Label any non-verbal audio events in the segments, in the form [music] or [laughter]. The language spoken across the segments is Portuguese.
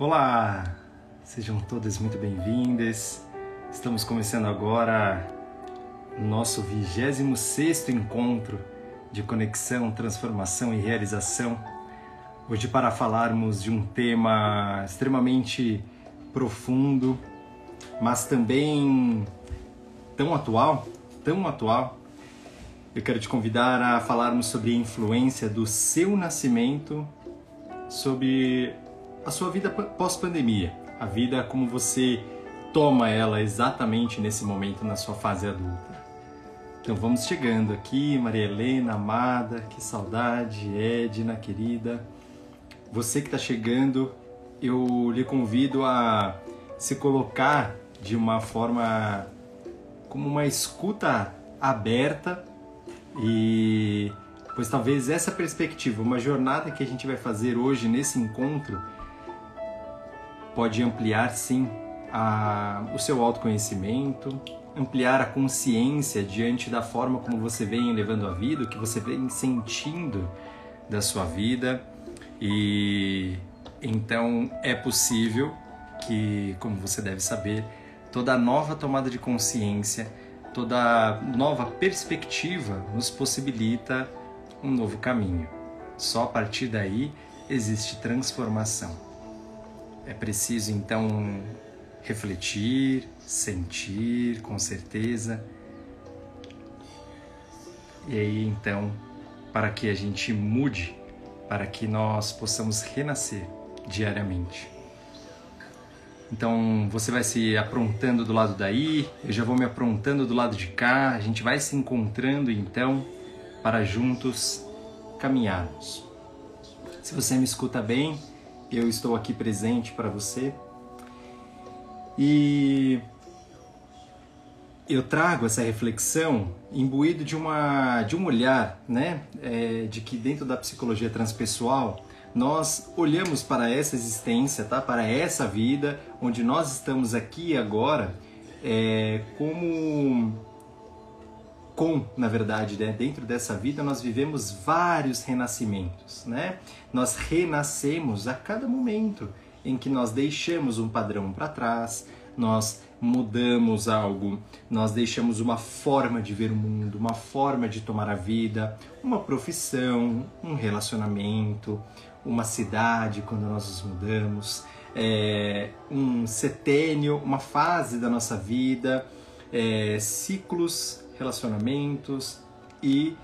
Olá, sejam todas muito bem-vindas. Estamos começando agora nosso 26 encontro de conexão, transformação e realização. Hoje, para falarmos de um tema extremamente profundo, mas também tão atual, tão atual, eu quero te convidar a falarmos sobre a influência do seu nascimento sobre a sua vida pós-pandemia, a vida como você toma ela exatamente nesse momento na sua fase adulta. Então vamos chegando aqui, Maria Helena, amada, que saudade, Edna, querida. Você que está chegando, eu lhe convido a se colocar de uma forma como uma escuta aberta e pois talvez essa perspectiva, uma jornada que a gente vai fazer hoje nesse encontro pode ampliar sim a, o seu autoconhecimento, ampliar a consciência diante da forma como você vem levando a vida, o que você vem sentindo da sua vida e então é possível que, como você deve saber, toda nova tomada de consciência, toda nova perspectiva nos possibilita um novo caminho. Só a partir daí existe transformação. É preciso então refletir, sentir com certeza. E aí então, para que a gente mude, para que nós possamos renascer diariamente. Então você vai se aprontando do lado daí, eu já vou me aprontando do lado de cá, a gente vai se encontrando então para juntos caminharmos. Se você me escuta bem, eu estou aqui presente para você. E eu trago essa reflexão imbuído de uma de um olhar, né, é, de que dentro da psicologia transpessoal nós olhamos para essa existência, tá, para essa vida onde nós estamos aqui agora, é, como com, na verdade, né? dentro dessa vida nós vivemos vários renascimentos, né? Nós renascemos a cada momento em que nós deixamos um padrão para trás, nós mudamos algo, nós deixamos uma forma de ver o mundo, uma forma de tomar a vida, uma profissão, um relacionamento, uma cidade quando nós nos mudamos, é, um setênio, uma fase da nossa vida, é, ciclos relacionamentos e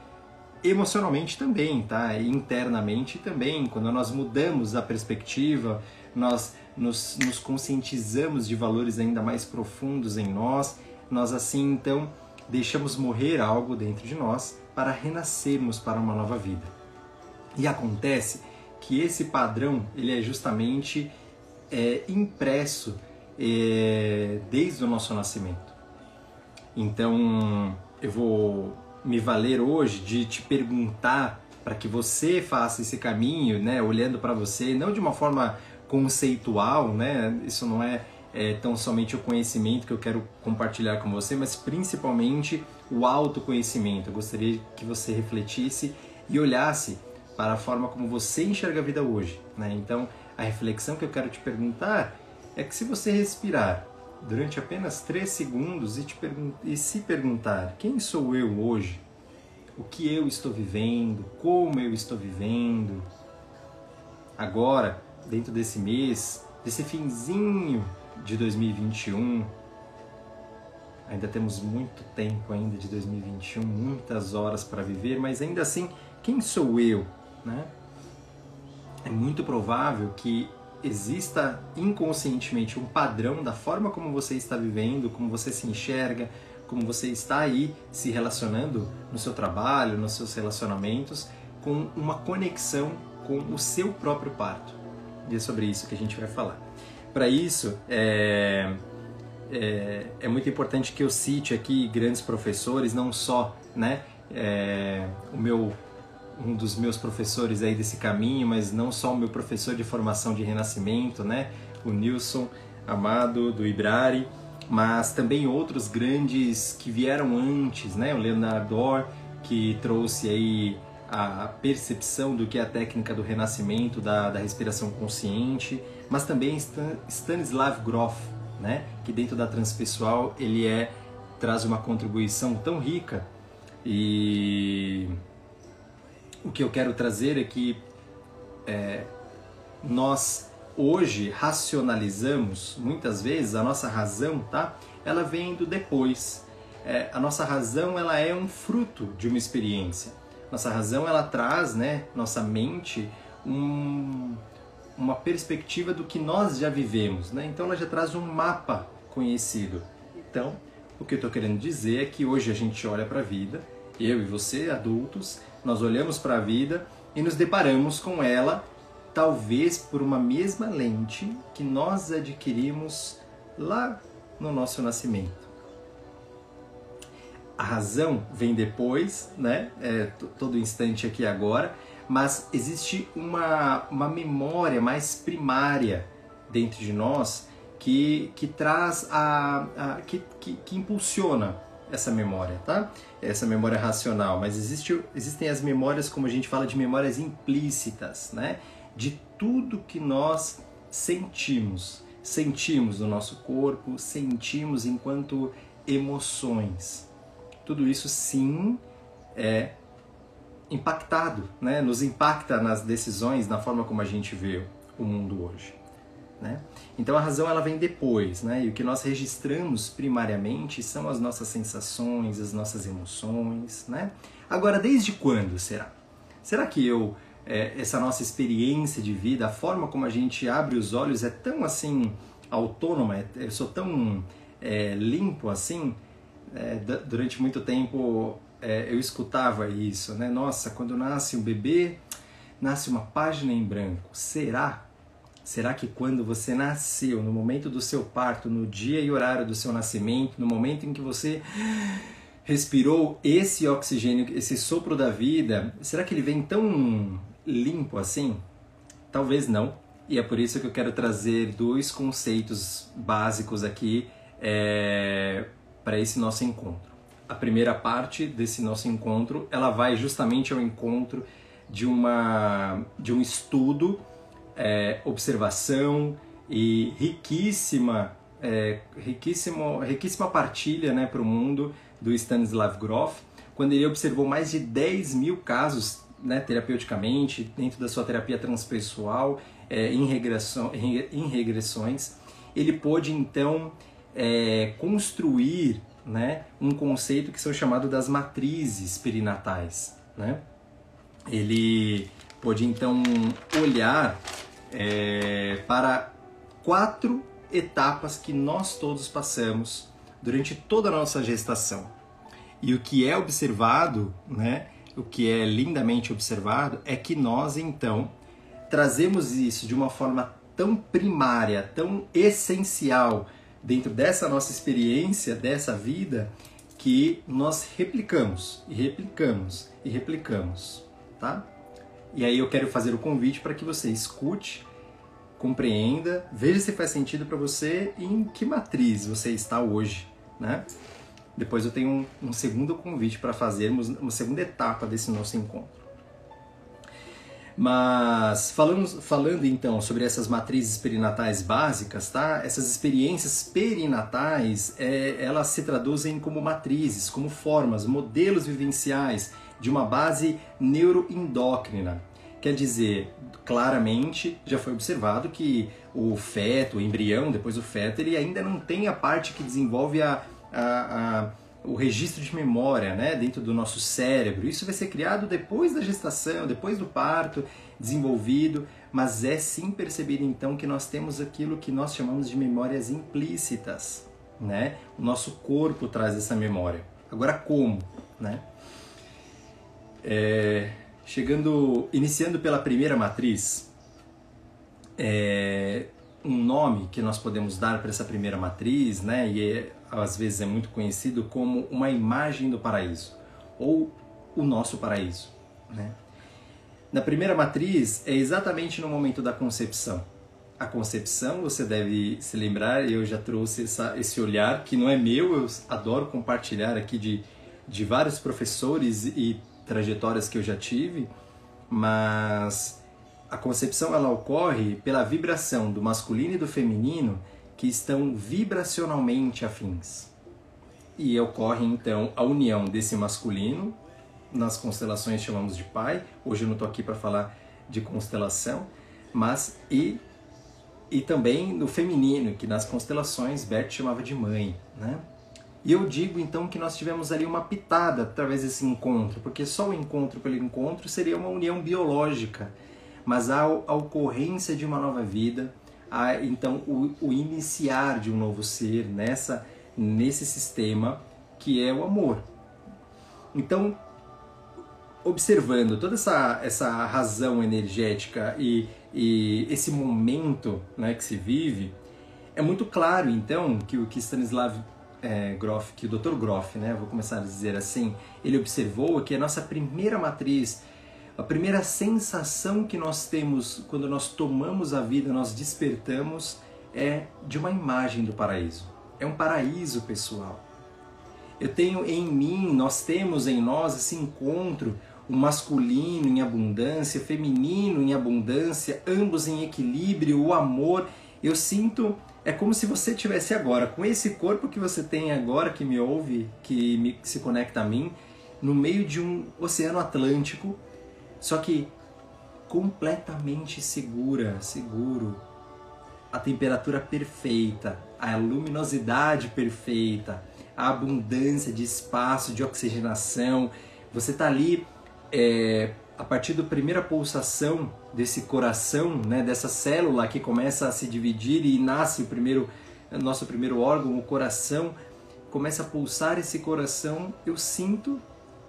emocionalmente também, tá? E internamente também, quando nós mudamos a perspectiva, nós nos, nos conscientizamos de valores ainda mais profundos em nós, nós assim então deixamos morrer algo dentro de nós para renascermos para uma nova vida. E acontece que esse padrão ele é justamente é, impresso é, desde o nosso nascimento. Então eu vou me valer hoje de te perguntar para que você faça esse caminho, né, olhando para você, não de uma forma conceitual, né? Isso não é, é, tão somente o conhecimento que eu quero compartilhar com você, mas principalmente o autoconhecimento. Eu gostaria que você refletisse e olhasse para a forma como você enxerga a vida hoje, né? Então, a reflexão que eu quero te perguntar é que se você respirar durante apenas três segundos e, te e se perguntar: quem sou eu hoje? O que eu estou vivendo? Como eu estou vivendo? Agora, dentro desse mês, desse finzinho de 2021, ainda temos muito tempo ainda de 2021, muitas horas para viver, mas ainda assim, quem sou eu, né? É muito provável que exista inconscientemente um padrão da forma como você está vivendo, como você se enxerga, como você está aí se relacionando no seu trabalho, nos seus relacionamentos, com uma conexão com o seu próprio parto. E é sobre isso que a gente vai falar. Para isso, é, é, é, muito importante que eu cite aqui grandes professores, não só né, é, o meu um dos meus professores aí desse caminho, mas não só o meu professor de formação de renascimento, né, o Nilson Amado do Ibrari, mas também outros grandes que vieram antes, né, o Leonardo que trouxe aí a percepção do que é a técnica do renascimento, da, da respiração consciente, mas também Stan, Stanislav Grof, né? que dentro da transpessoal ele é traz uma contribuição tão rica e o que eu quero trazer é que é, nós hoje racionalizamos muitas vezes a nossa razão, tá? Ela vem do depois. É, a nossa razão ela é um fruto de uma experiência. Nossa razão ela traz, né, nossa mente um, uma perspectiva do que nós já vivemos, né? Então ela já traz um mapa conhecido. Então, o que eu estou querendo dizer é que hoje a gente olha para a vida, eu e você, adultos, nós olhamos para a vida e nos deparamos com ela, talvez por uma mesma lente que nós adquirimos lá no nosso nascimento. A razão vem depois, né? É, todo instante aqui agora, mas existe uma, uma memória mais primária dentro de nós que, que traz a, a que, que, que, impulsiona essa memória, tá? Essa memória racional, mas existe, existem as memórias, como a gente fala de memórias implícitas, né? De tudo que nós sentimos, sentimos no nosso corpo, sentimos enquanto emoções. Tudo isso sim é impactado, né? Nos impacta nas decisões, na forma como a gente vê o mundo hoje. Né? Então a razão ela vem depois, né? e o que nós registramos primariamente são as nossas sensações, as nossas emoções. Né? Agora, desde quando será? Será que eu, é, essa nossa experiência de vida, a forma como a gente abre os olhos é tão assim autônoma, é, eu sou tão é, limpo assim? É, durante muito tempo é, eu escutava isso, né? Nossa, quando nasce um bebê, nasce uma página em branco. Será Será que quando você nasceu, no momento do seu parto, no dia e horário do seu nascimento, no momento em que você respirou esse oxigênio, esse sopro da vida, será que ele vem tão limpo assim? Talvez não. E é por isso que eu quero trazer dois conceitos básicos aqui é, para esse nosso encontro. A primeira parte desse nosso encontro, ela vai justamente ao encontro de, uma, de um estudo é, observação e riquíssima, é, riquíssimo, riquíssima partilha né, para o mundo do Stanislav Grof, quando ele observou mais de 10 mil casos né, terapeuticamente, dentro da sua terapia transpessoal, é, em, regressão, em, regressões, ele pôde então é, construir né, um conceito que são chamados das matrizes perinatais. Né? Ele pôde então olhar é, para quatro etapas que nós todos passamos durante toda a nossa gestação. E o que é observado, né, o que é lindamente observado, é que nós então trazemos isso de uma forma tão primária, tão essencial dentro dessa nossa experiência, dessa vida, que nós replicamos e replicamos e replicamos, tá? E aí eu quero fazer o convite para que você escute, compreenda, veja se faz sentido para você e em que matriz você está hoje, né? Depois eu tenho um, um segundo convite para fazermos uma segunda etapa desse nosso encontro. Mas falando, falando então sobre essas matrizes perinatais básicas, tá? Essas experiências perinatais, é, elas se traduzem como matrizes, como formas, modelos vivenciais de uma base neuroendócrina. Quer dizer, claramente já foi observado que o feto, o embrião, depois o feto, ele ainda não tem a parte que desenvolve a, a, a, o registro de memória né, dentro do nosso cérebro. Isso vai ser criado depois da gestação, depois do parto, desenvolvido, mas é sim percebido então que nós temos aquilo que nós chamamos de memórias implícitas. Né? O nosso corpo traz essa memória. Agora como? Né? É, chegando, iniciando pela primeira matriz, é, um nome que nós podemos dar para essa primeira matriz, né, e é, às vezes é muito conhecido como uma imagem do paraíso ou o nosso paraíso, né? Na primeira matriz é exatamente no momento da concepção. A concepção, você deve se lembrar, eu já trouxe essa, esse olhar que não é meu, eu adoro compartilhar aqui de, de vários professores e trajetórias que eu já tive, mas a concepção ela ocorre pela vibração do masculino e do feminino que estão vibracionalmente afins. E ocorre então a união desse masculino, nas constelações chamamos de pai, hoje eu não estou aqui para falar de constelação, mas e, e também no feminino, que nas constelações Bert chamava de mãe. Né? E eu digo então que nós tivemos ali uma pitada através desse encontro, porque só o encontro pelo encontro seria uma união biológica, mas a, a ocorrência de uma nova vida, a, então o, o iniciar de um novo ser nessa nesse sistema que é o amor. Então, observando toda essa, essa razão energética e, e esse momento né, que se vive, é muito claro então que o que Stanislav é, Grof, que o Dr. Grof, né, vou começar a dizer assim, ele observou que a nossa primeira matriz, a primeira sensação que nós temos quando nós tomamos a vida, nós despertamos, é de uma imagem do paraíso é um paraíso pessoal. Eu tenho em mim, nós temos em nós esse encontro, o masculino em abundância, feminino em abundância, ambos em equilíbrio, o amor. Eu sinto, é como se você tivesse agora, com esse corpo que você tem agora, que me ouve, que, me, que se conecta a mim, no meio de um oceano Atlântico, só que completamente segura, seguro, a temperatura perfeita, a luminosidade perfeita, a abundância de espaço, de oxigenação. Você está ali é, a partir da primeira pulsação desse coração, né, dessa célula que começa a se dividir e nasce o primeiro, nosso primeiro órgão, o coração, começa a pulsar esse coração, eu sinto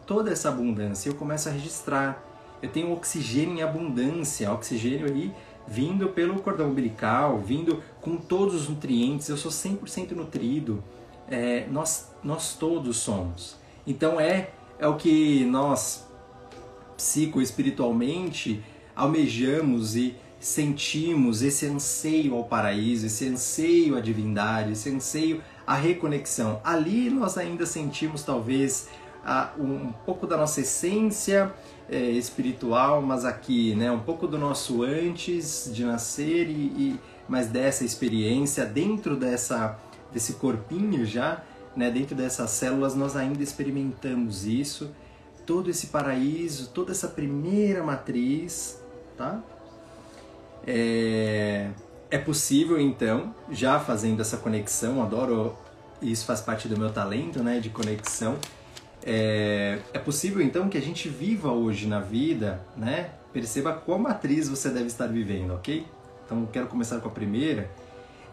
toda essa abundância, eu começo a registrar. Eu tenho oxigênio em abundância, oxigênio aí vindo pelo cordão umbilical, vindo com todos os nutrientes, eu sou 100% nutrido, é, nós, nós todos somos. Então é, é o que nós, psicoespiritualmente, almejamos e sentimos esse anseio ao paraíso, esse anseio à divindade, esse anseio à reconexão. Ali nós ainda sentimos talvez um, um pouco da nossa essência, é, espiritual, mas aqui, né, um pouco do nosso antes de nascer e, e mas dessa experiência dentro dessa desse corpinho já, né, dentro dessas células nós ainda experimentamos isso, todo esse paraíso, toda essa primeira matriz, tá? É, é possível então, já fazendo essa conexão, adoro isso faz parte do meu talento, né, de conexão é, é possível então que a gente viva hoje na vida, né? Perceba qual matriz você deve estar vivendo, ok? Então quero começar com a primeira.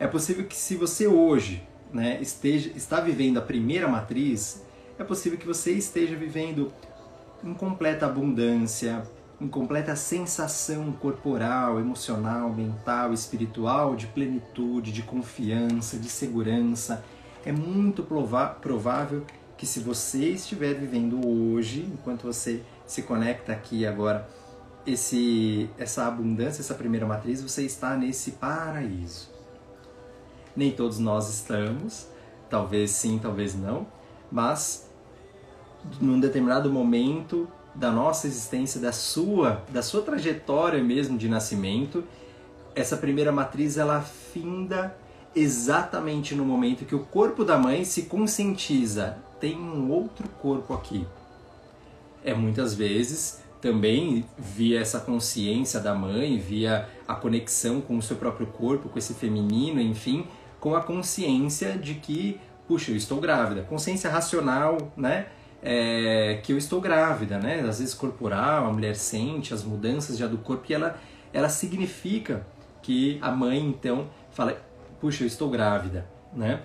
É possível que se você hoje né, esteja, está vivendo a primeira matriz, é possível que você esteja vivendo em completa abundância, em completa sensação corporal, emocional, mental, espiritual, de plenitude, de confiança, de segurança. É muito provável que se você estiver vivendo hoje, enquanto você se conecta aqui agora, esse, essa abundância, essa primeira matriz, você está nesse paraíso. Nem todos nós estamos, talvez sim, talvez não, mas num determinado momento da nossa existência, da sua, da sua trajetória mesmo de nascimento, essa primeira matriz ela finda exatamente no momento que o corpo da mãe se conscientiza tem um outro corpo aqui. É muitas vezes também via essa consciência da mãe, via a conexão com o seu próprio corpo, com esse feminino, enfim, com a consciência de que, puxa, eu estou grávida. Consciência racional, né? É, que eu estou grávida, né? Às vezes corporal, a mulher sente as mudanças já do corpo e ela, ela significa que a mãe então fala, puxa, eu estou grávida, né?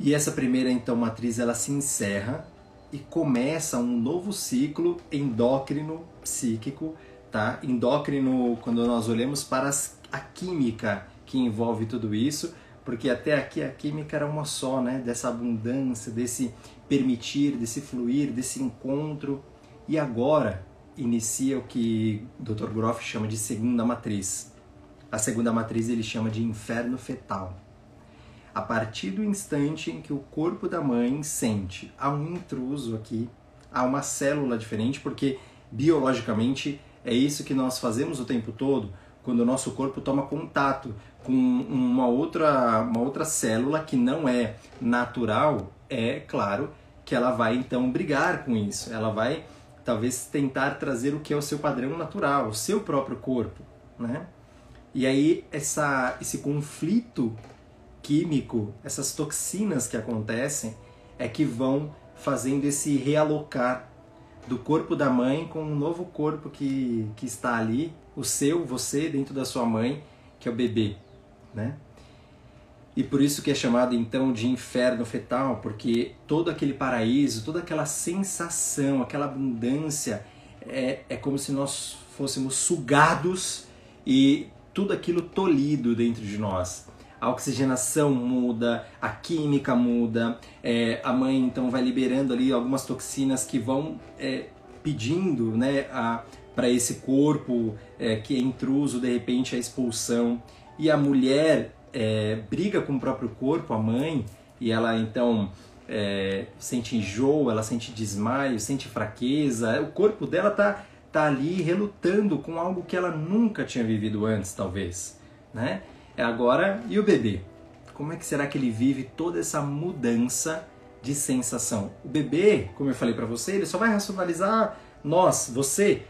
E essa primeira então matriz ela se encerra e começa um novo ciclo endócrino psíquico, tá? Endócrino quando nós olhamos para a química que envolve tudo isso, porque até aqui a química era uma só, né? Dessa abundância, desse permitir, desse fluir, desse encontro. E agora inicia o que Dr. Groff chama de segunda matriz. A segunda matriz ele chama de inferno fetal a partir do instante em que o corpo da mãe sente há um intruso aqui, há uma célula diferente, porque biologicamente é isso que nós fazemos o tempo todo quando o nosso corpo toma contato com uma outra, uma outra célula que não é natural, é claro que ela vai então brigar com isso. Ela vai talvez tentar trazer o que é o seu padrão natural, o seu próprio corpo, né? E aí essa, esse conflito químico, essas toxinas que acontecem, é que vão fazendo esse realocar do corpo da mãe com um novo corpo que, que está ali, o seu, você, dentro da sua mãe, que é o bebê, né? E por isso que é chamado então de inferno fetal, porque todo aquele paraíso, toda aquela sensação, aquela abundância, é, é como se nós fôssemos sugados e tudo aquilo tolhido dentro de nós. A oxigenação muda, a química muda, é, a mãe então vai liberando ali algumas toxinas que vão é, pedindo né, para esse corpo é, que é intruso, de repente, a expulsão. E a mulher é, briga com o próprio corpo, a mãe, e ela então é, sente enjoo, ela sente desmaio, sente fraqueza. O corpo dela tá tá ali relutando com algo que ela nunca tinha vivido antes, talvez, né? É agora e o bebê? Como é que será que ele vive toda essa mudança de sensação? O bebê, como eu falei para você, ele só vai racionalizar nós, você,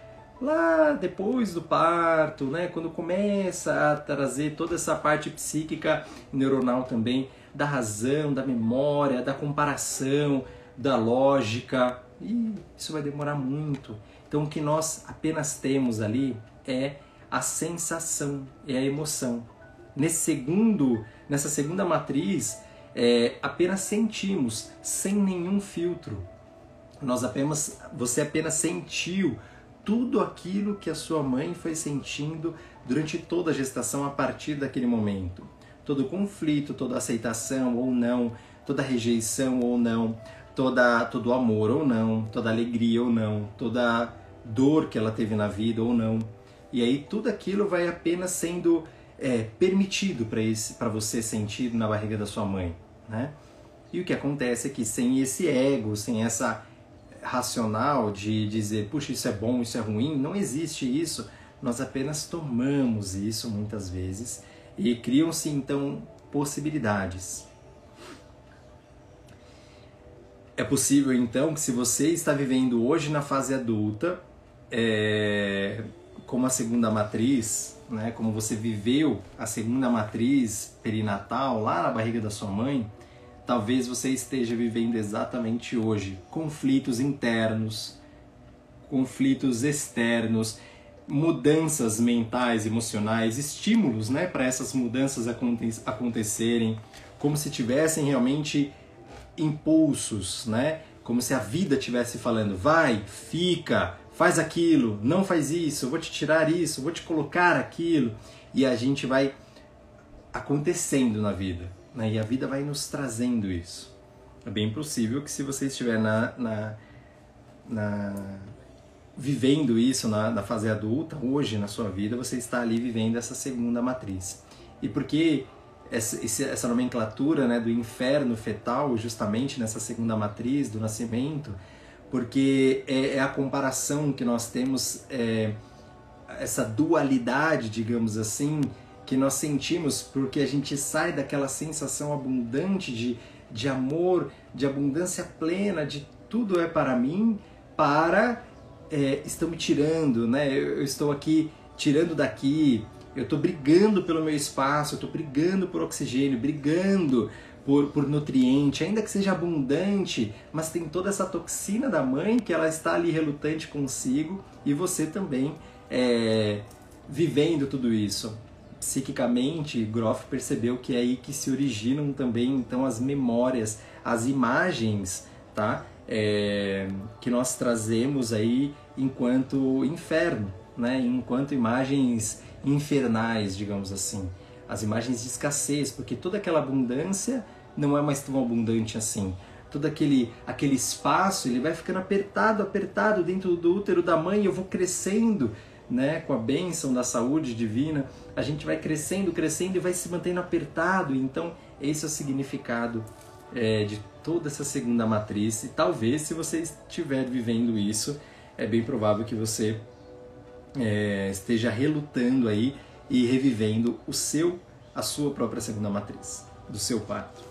lá depois do parto, né, quando começa a trazer toda essa parte psíquica neuronal também da razão, da memória, da comparação, da lógica, e isso vai demorar muito. Então o que nós apenas temos ali é a sensação, é a emoção. Nesse segundo, nessa segunda matriz, é, apenas sentimos, sem nenhum filtro. Nós apenas, você apenas sentiu tudo aquilo que a sua mãe foi sentindo durante toda a gestação a partir daquele momento. Todo conflito, toda aceitação ou não, toda rejeição ou não, toda todo amor ou não, toda alegria ou não, toda dor que ela teve na vida ou não. E aí tudo aquilo vai apenas sendo é, permitido para você sentir na barriga da sua mãe, né? E o que acontece é que sem esse ego, sem essa racional de dizer, puxa, isso é bom, isso é ruim, não existe isso. Nós apenas tomamos isso muitas vezes e criam-se então possibilidades. É possível então que se você está vivendo hoje na fase adulta, é, como a segunda matriz, né, como você viveu a segunda matriz perinatal lá na barriga da sua mãe, talvez você esteja vivendo exatamente hoje conflitos internos, conflitos externos, mudanças mentais, emocionais, estímulos, né, para essas mudanças acontecerem, como se tivessem realmente impulsos, né? Como se a vida estivesse falando, vai, fica, faz aquilo, não faz isso, vou te tirar isso, vou te colocar aquilo. E a gente vai acontecendo na vida, né? e a vida vai nos trazendo isso. É bem possível que se você estiver na, na, na vivendo isso na, na, fase adulta, hoje na sua vida, você está ali vivendo essa segunda matriz. E por que essa, essa nomenclatura né, do inferno fetal, justamente nessa segunda matriz do nascimento, porque é, é a comparação que nós temos, é, essa dualidade, digamos assim, que nós sentimos porque a gente sai daquela sensação abundante de, de amor, de abundância plena, de tudo é para mim, para é, me tirando, né? Eu, eu estou aqui tirando daqui, eu estou brigando pelo meu espaço, eu estou brigando por oxigênio, brigando por, por nutriente, ainda que seja abundante, mas tem toda essa toxina da mãe que ela está ali relutante consigo e você também é, vivendo tudo isso. Psiquicamente, Groff percebeu que é aí que se originam também então as memórias, as imagens, tá? É, que nós trazemos aí enquanto inferno, né? Enquanto imagens infernais, digamos assim as imagens de escassez, porque toda aquela abundância não é mais tão abundante assim. Todo aquele, aquele espaço, ele vai ficando apertado, apertado dentro do útero da mãe, eu vou crescendo, né, com a bênção da saúde divina, a gente vai crescendo, crescendo e vai se mantendo apertado. Então, esse é o significado é, de toda essa segunda matriz. E talvez, se você estiver vivendo isso, é bem provável que você é, esteja relutando aí e revivendo o seu, a sua própria segunda matriz, do seu parto.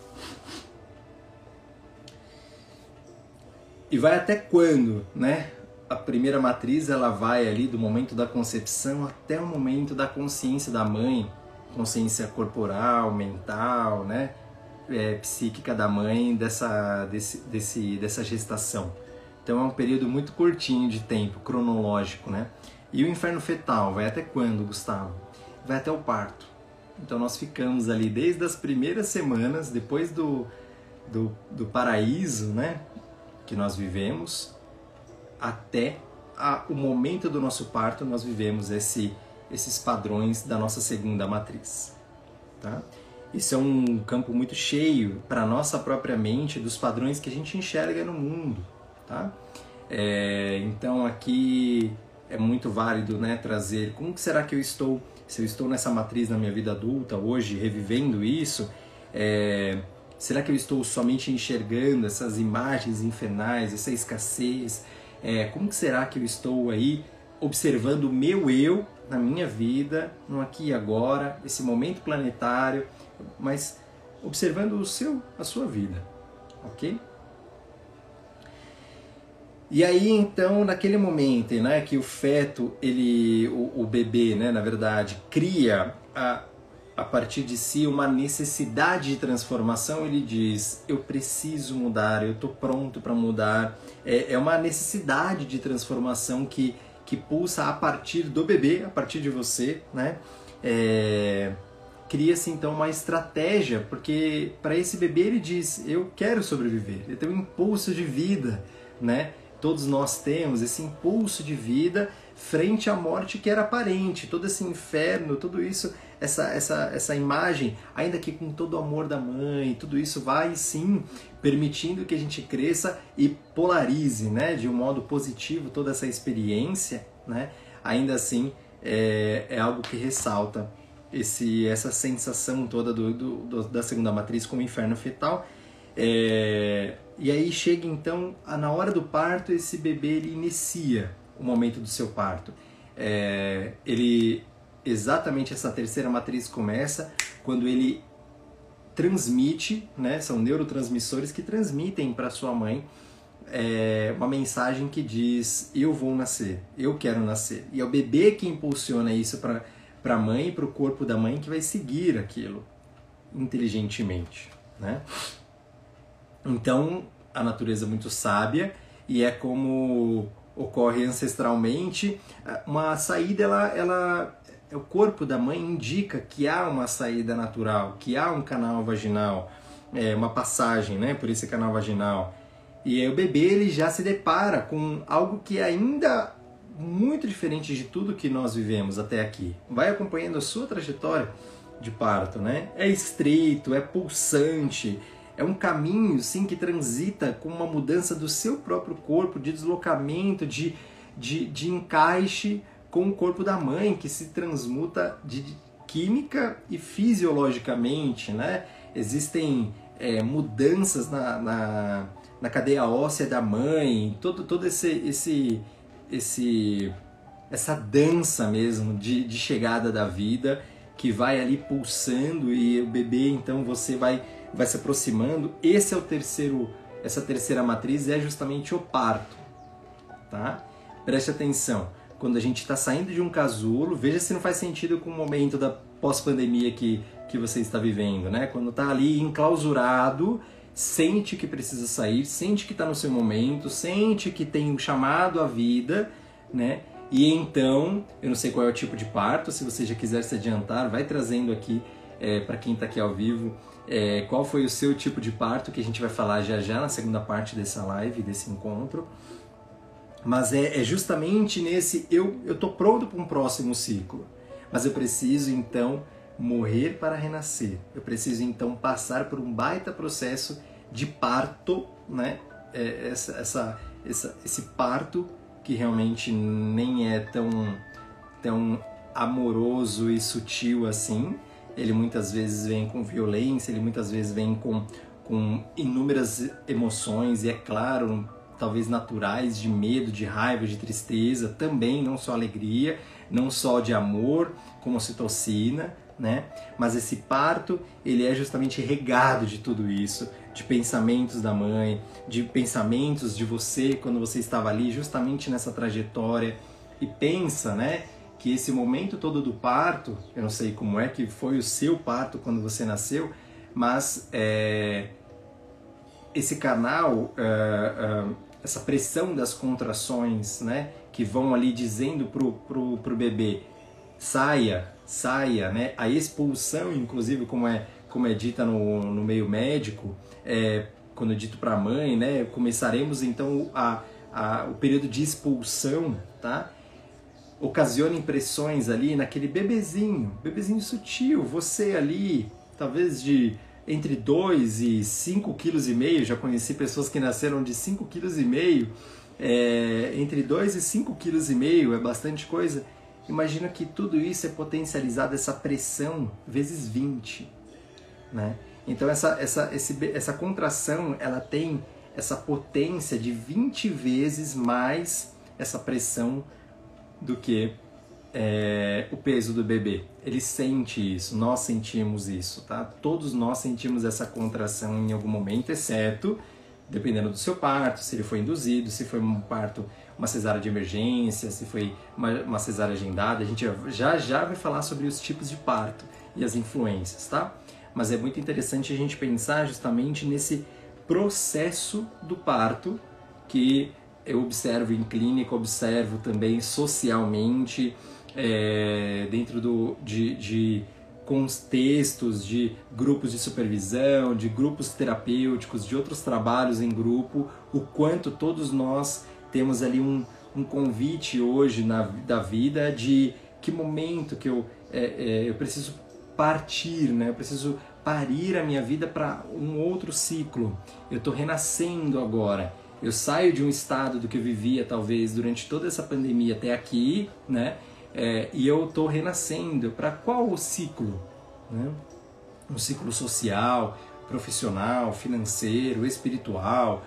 E vai até quando, né? A primeira matriz ela vai ali do momento da concepção até o momento da consciência da mãe, consciência corporal, mental, né? É, psíquica da mãe dessa, desse, desse, dessa gestação. Então é um período muito curtinho de tempo, cronológico, né? E o inferno fetal vai até quando, Gustavo? Vai até o parto. Então nós ficamos ali desde as primeiras semanas, depois do, do, do paraíso, né? Que nós vivemos, até a, o momento do nosso parto, nós vivemos esse, esses padrões da nossa segunda matriz. Tá? Isso é um campo muito cheio para a nossa própria mente dos padrões que a gente enxerga no mundo. Tá? É, então aqui é muito válido né, trazer como será que eu estou, se eu estou nessa matriz na minha vida adulta hoje, revivendo isso, é, será que eu estou somente enxergando essas imagens infernais, essa escassez? É, como que será que eu estou aí observando o meu eu na minha vida, no aqui e agora, esse momento planetário, mas observando o seu, a sua vida, ok? E aí então, naquele momento, né, que o feto, ele, o, o bebê, né, na verdade, cria a, a partir de si uma necessidade de transformação, ele diz: eu preciso mudar, eu estou pronto para mudar. É, é uma necessidade de transformação que, que pulsa a partir do bebê, a partir de você, né? É, Cria-se então uma estratégia, porque para esse bebê ele diz: eu quero sobreviver, ele tem um impulso de vida, né? todos nós temos esse impulso de vida frente à morte que era aparente, todo esse inferno, tudo isso, essa, essa, essa imagem, ainda que com todo o amor da mãe, tudo isso vai sim permitindo que a gente cresça e polarize, né, de um modo positivo toda essa experiência, né, ainda assim é, é algo que ressalta esse, essa sensação toda do, do, da segunda matriz como inferno fetal. É, e aí chega então, na hora do parto, esse bebê ele inicia o momento do seu parto. É, ele exatamente essa terceira matriz começa quando ele transmite, né, são neurotransmissores que transmitem para sua mãe é, uma mensagem que diz eu vou nascer, eu quero nascer. E é o bebê que impulsiona isso para a mãe e para o corpo da mãe que vai seguir aquilo inteligentemente, né? Então, a natureza é muito sábia e é como ocorre ancestralmente, uma saída ela, ela o corpo da mãe indica que há uma saída natural, que há um canal vaginal, é, uma passagem, né, por esse canal vaginal. E aí o bebê ele já se depara com algo que é ainda muito diferente de tudo que nós vivemos até aqui. Vai acompanhando a sua trajetória de parto, né? É estreito, é pulsante, é um caminho, sim, que transita com uma mudança do seu próprio corpo, de deslocamento, de, de, de encaixe com o corpo da mãe, que se transmuta de química e fisiologicamente, né? Existem é, mudanças na, na, na, cadeia óssea da mãe, todo, todo esse, esse, esse, essa dança mesmo de, de chegada da vida que vai ali pulsando e o bebê, então você vai vai se aproximando. Esse é o terceiro, essa terceira matriz é justamente o parto, tá? Preste atenção. Quando a gente está saindo de um casulo, veja se não faz sentido com o momento da pós-pandemia que, que você está vivendo, né? Quando está ali enclausurado, sente que precisa sair, sente que está no seu momento, sente que tem um chamado à vida, né? E então, eu não sei qual é o tipo de parto, se você já quiser se adiantar, vai trazendo aqui é, para quem está aqui ao vivo é, qual foi o seu tipo de parto, que a gente vai falar já já na segunda parte dessa live, desse encontro. Mas é, é justamente nesse eu eu tô pronto para um próximo ciclo, mas eu preciso então morrer para renascer. Eu preciso então passar por um baita processo de parto, né? É, essa, essa, essa, esse parto que realmente nem é tão, tão amoroso e sutil assim, ele muitas vezes vem com violência, ele muitas vezes vem com, com inúmeras emoções e é claro, talvez naturais de medo, de raiva, de tristeza, também não só alegria, não só de amor, como ocitocina, né? Mas esse parto, ele é justamente regado de tudo isso, de pensamentos da mãe, de pensamentos de você quando você estava ali justamente nessa trajetória e pensa, né, que esse momento todo do parto, eu não sei como é que foi o seu parto quando você nasceu, mas é, esse canal, é, é, essa pressão das contrações, né, que vão ali dizendo pro, pro, pro bebê saia, saia, né, a expulsão, inclusive como é como é dita no, no meio médico, é, quando é dito para a mãe, né, começaremos então a, a, o período de expulsão, tá? Ocasiona impressões ali naquele bebezinho, bebezinho sutil, você ali, talvez de entre 2 e 5 quilos e meio, já conheci pessoas que nasceram de 5 quilos e meio, é, entre 2 e 5 quilos e meio é bastante coisa. Imagina que tudo isso é potencializado, essa pressão, vezes 20, né? Então essa, essa, esse, essa contração ela tem essa potência de 20 vezes mais essa pressão do que é, o peso do bebê. Ele sente isso, nós sentimos isso, tá? Todos nós sentimos essa contração em algum momento, exceto dependendo do seu parto, se ele foi induzido, se foi um parto, uma cesárea de emergência, se foi uma, uma cesárea agendada. A gente já já vai falar sobre os tipos de parto e as influências, tá? mas é muito interessante a gente pensar justamente nesse processo do parto que eu observo em clínica, observo também socialmente, é, dentro do, de, de contextos de grupos de supervisão, de grupos terapêuticos, de outros trabalhos em grupo, o quanto todos nós temos ali um, um convite hoje na da vida de que momento que eu, é, é, eu preciso partir, né? Eu preciso parir a minha vida para um outro ciclo. Eu estou renascendo agora. Eu saio de um estado do que eu vivia talvez durante toda essa pandemia até aqui, né? É, e eu estou renascendo para qual ciclo? Né? Um ciclo social, profissional, financeiro, espiritual,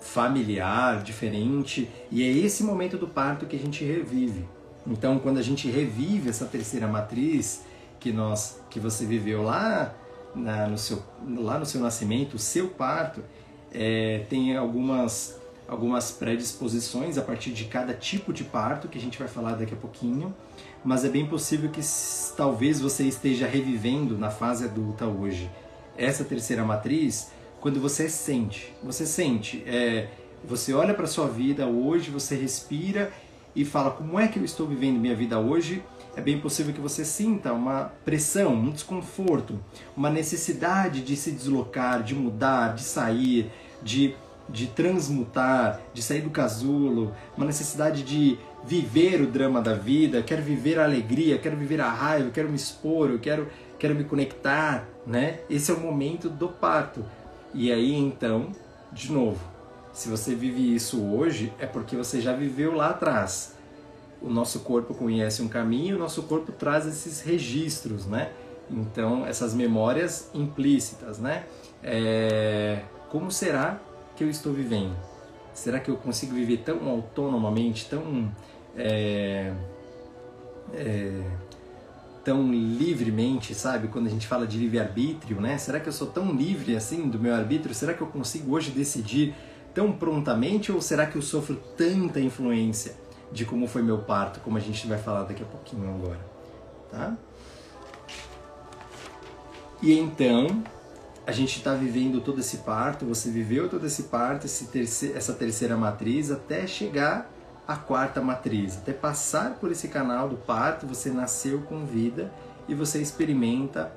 familiar, diferente. E é esse momento do parto que a gente revive. Então, quando a gente revive essa terceira matriz, que nós que você viveu lá na, no seu, lá no seu nascimento, o seu parto, é, tem algumas, algumas predisposições a partir de cada tipo de parto, que a gente vai falar daqui a pouquinho, mas é bem possível que talvez você esteja revivendo na fase adulta hoje essa terceira matriz quando você sente. Você sente, é, você olha para sua vida hoje, você respira e fala como é que eu estou vivendo minha vida hoje é bem possível que você sinta uma pressão, um desconforto, uma necessidade de se deslocar, de mudar, de sair, de, de transmutar, de sair do casulo, uma necessidade de viver o drama da vida, quero viver a alegria, quero viver a raiva, quero me expor, eu quero, quero me conectar, né? Esse é o momento do parto. E aí então, de novo, se você vive isso hoje, é porque você já viveu lá atrás o nosso corpo conhece um caminho, o nosso corpo traz esses registros, né? Então, essas memórias implícitas, né? É... Como será que eu estou vivendo? Será que eu consigo viver tão autonomamente, tão é... É... tão livremente, sabe? Quando a gente fala de livre arbítrio, né? Será que eu sou tão livre assim do meu arbítrio? Será que eu consigo hoje decidir tão prontamente ou será que eu sofro tanta influência? de como foi meu parto, como a gente vai falar daqui a pouquinho agora, tá? E então, a gente está vivendo todo esse parto, você viveu todo esse parto, esse terceiro, essa terceira matriz, até chegar à quarta matriz, até passar por esse canal do parto, você nasceu com vida e você experimenta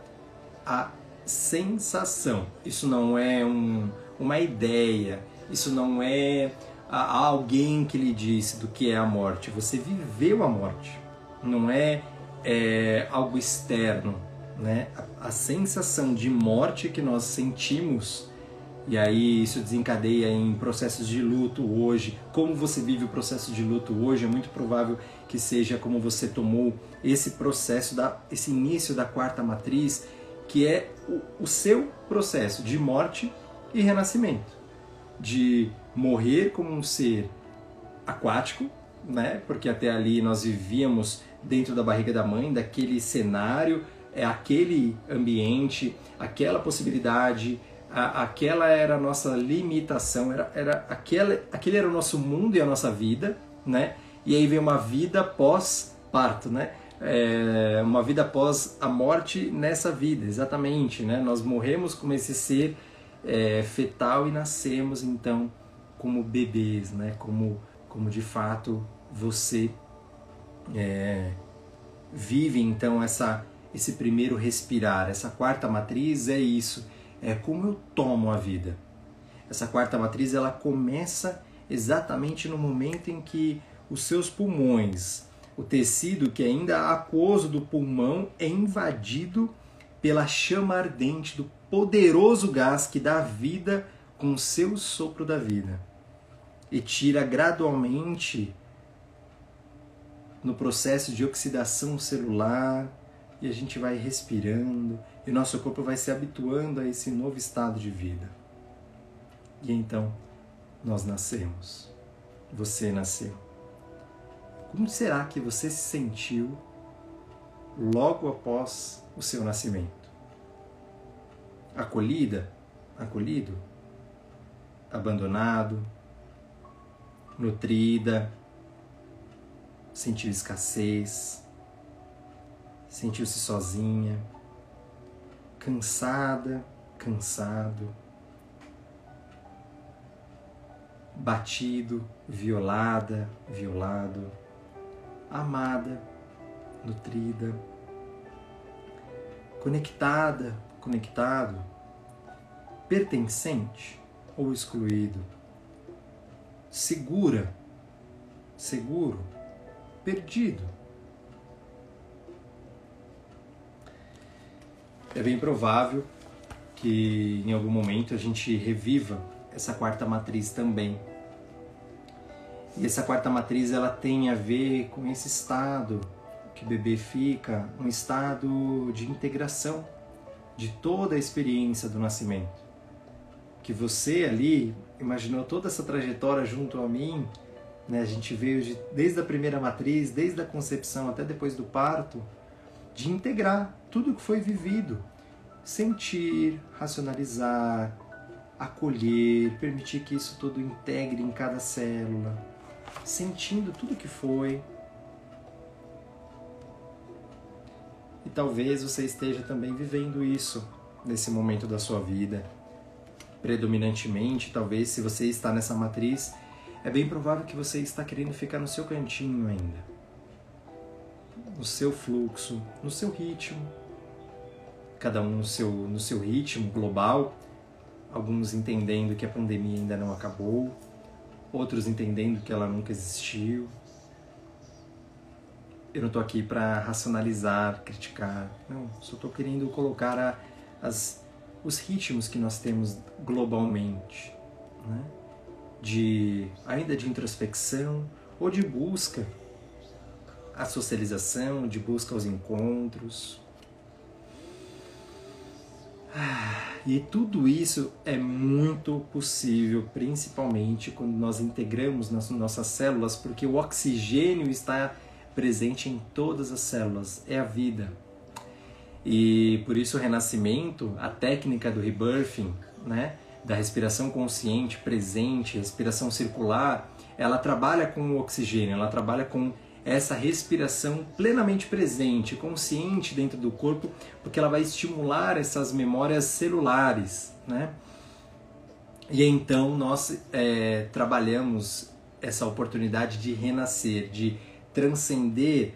a sensação. Isso não é um, uma ideia, isso não é a alguém que lhe disse do que é a morte. Você viveu a morte. Não é, é algo externo, né? A, sensação de morte que nós sentimos e aí isso desencadeia em processos de luto hoje. Como você vive o processo de luto hoje é muito provável que seja como você tomou esse processo da esse início da quarta matriz, que é o, o seu processo de morte e renascimento, de morrer como um ser aquático, né? Porque até ali nós vivíamos dentro da barriga da mãe, daquele cenário, é aquele ambiente, aquela possibilidade, a, aquela era a nossa limitação, era, era aquela, aquele era o nosso mundo e a nossa vida, né? E aí vem uma vida pós-parto, né? É, uma vida após a morte nessa vida, exatamente, né? Nós morremos como esse ser é, fetal e nascemos então como bebês, né? Como, como de fato você é, vive então essa esse primeiro respirar, essa quarta matriz é isso, é como eu tomo a vida. Essa quarta matriz ela começa exatamente no momento em que os seus pulmões, o tecido que é ainda aquoso do pulmão é invadido pela chama ardente do poderoso gás que dá vida com o seu sopro da vida e tira gradualmente no processo de oxidação celular e a gente vai respirando e nosso corpo vai se habituando a esse novo estado de vida. E então nós nascemos. Você nasceu. Como será que você se sentiu logo após o seu nascimento? Acolhida? Acolhido? Abandonado? Nutrida? Sentiu escassez? Sentiu-se sozinha? Cansada? Cansado? Batido? Violada? Violado? amada, nutrida, conectada, conectado, pertencente ou excluído, segura, seguro, perdido. É bem provável que em algum momento a gente reviva essa quarta matriz também e essa quarta matriz ela tem a ver com esse estado que o bebê fica, um estado de integração de toda a experiência do nascimento. Que você ali imaginou toda essa trajetória junto a mim, né? A gente veio de, desde a primeira matriz, desde a concepção até depois do parto, de integrar tudo que foi vivido, sentir, racionalizar, acolher, permitir que isso tudo integre em cada célula sentindo tudo que foi. E talvez você esteja também vivendo isso nesse momento da sua vida. Predominantemente, talvez se você está nessa matriz, é bem provável que você está querendo ficar no seu cantinho ainda. No seu fluxo, no seu ritmo. Cada um no seu, no seu ritmo global. Alguns entendendo que a pandemia ainda não acabou, outros entendendo que ela nunca existiu. Eu não estou aqui para racionalizar, criticar, não, só estou querendo colocar a, as, os ritmos que nós temos globalmente, né? de ainda de introspecção ou de busca à socialização, de busca aos encontros. Ah e tudo isso é muito possível, principalmente quando nós integramos nas nossas células, porque o oxigênio está presente em todas as células, é a vida. E por isso o renascimento, a técnica do rebirthing, né, da respiração consciente, presente, respiração circular, ela trabalha com o oxigênio, ela trabalha com essa respiração plenamente presente, consciente dentro do corpo, porque ela vai estimular essas memórias celulares, né? E então nós é, trabalhamos essa oportunidade de renascer, de transcender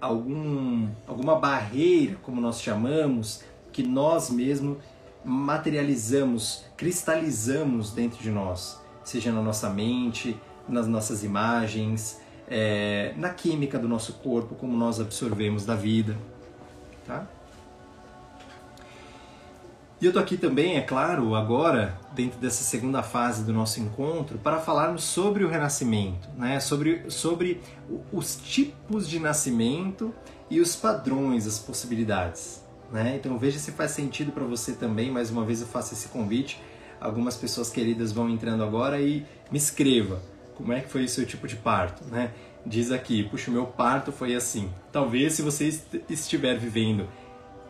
algum, alguma barreira, como nós chamamos, que nós mesmos materializamos, cristalizamos dentro de nós, seja na nossa mente, nas nossas imagens, é, na química do nosso corpo, como nós absorvemos da vida. Tá? E eu tô aqui também, é claro, agora, dentro dessa segunda fase do nosso encontro, para falarmos sobre o renascimento, né? sobre, sobre os tipos de nascimento e os padrões, as possibilidades. Né? Então veja se faz sentido para você também, mais uma vez eu faço esse convite, algumas pessoas queridas vão entrando agora e me escreva como é que foi o seu tipo de parto, né? Diz aqui, puxa, meu parto foi assim. Talvez se você estiver vivendo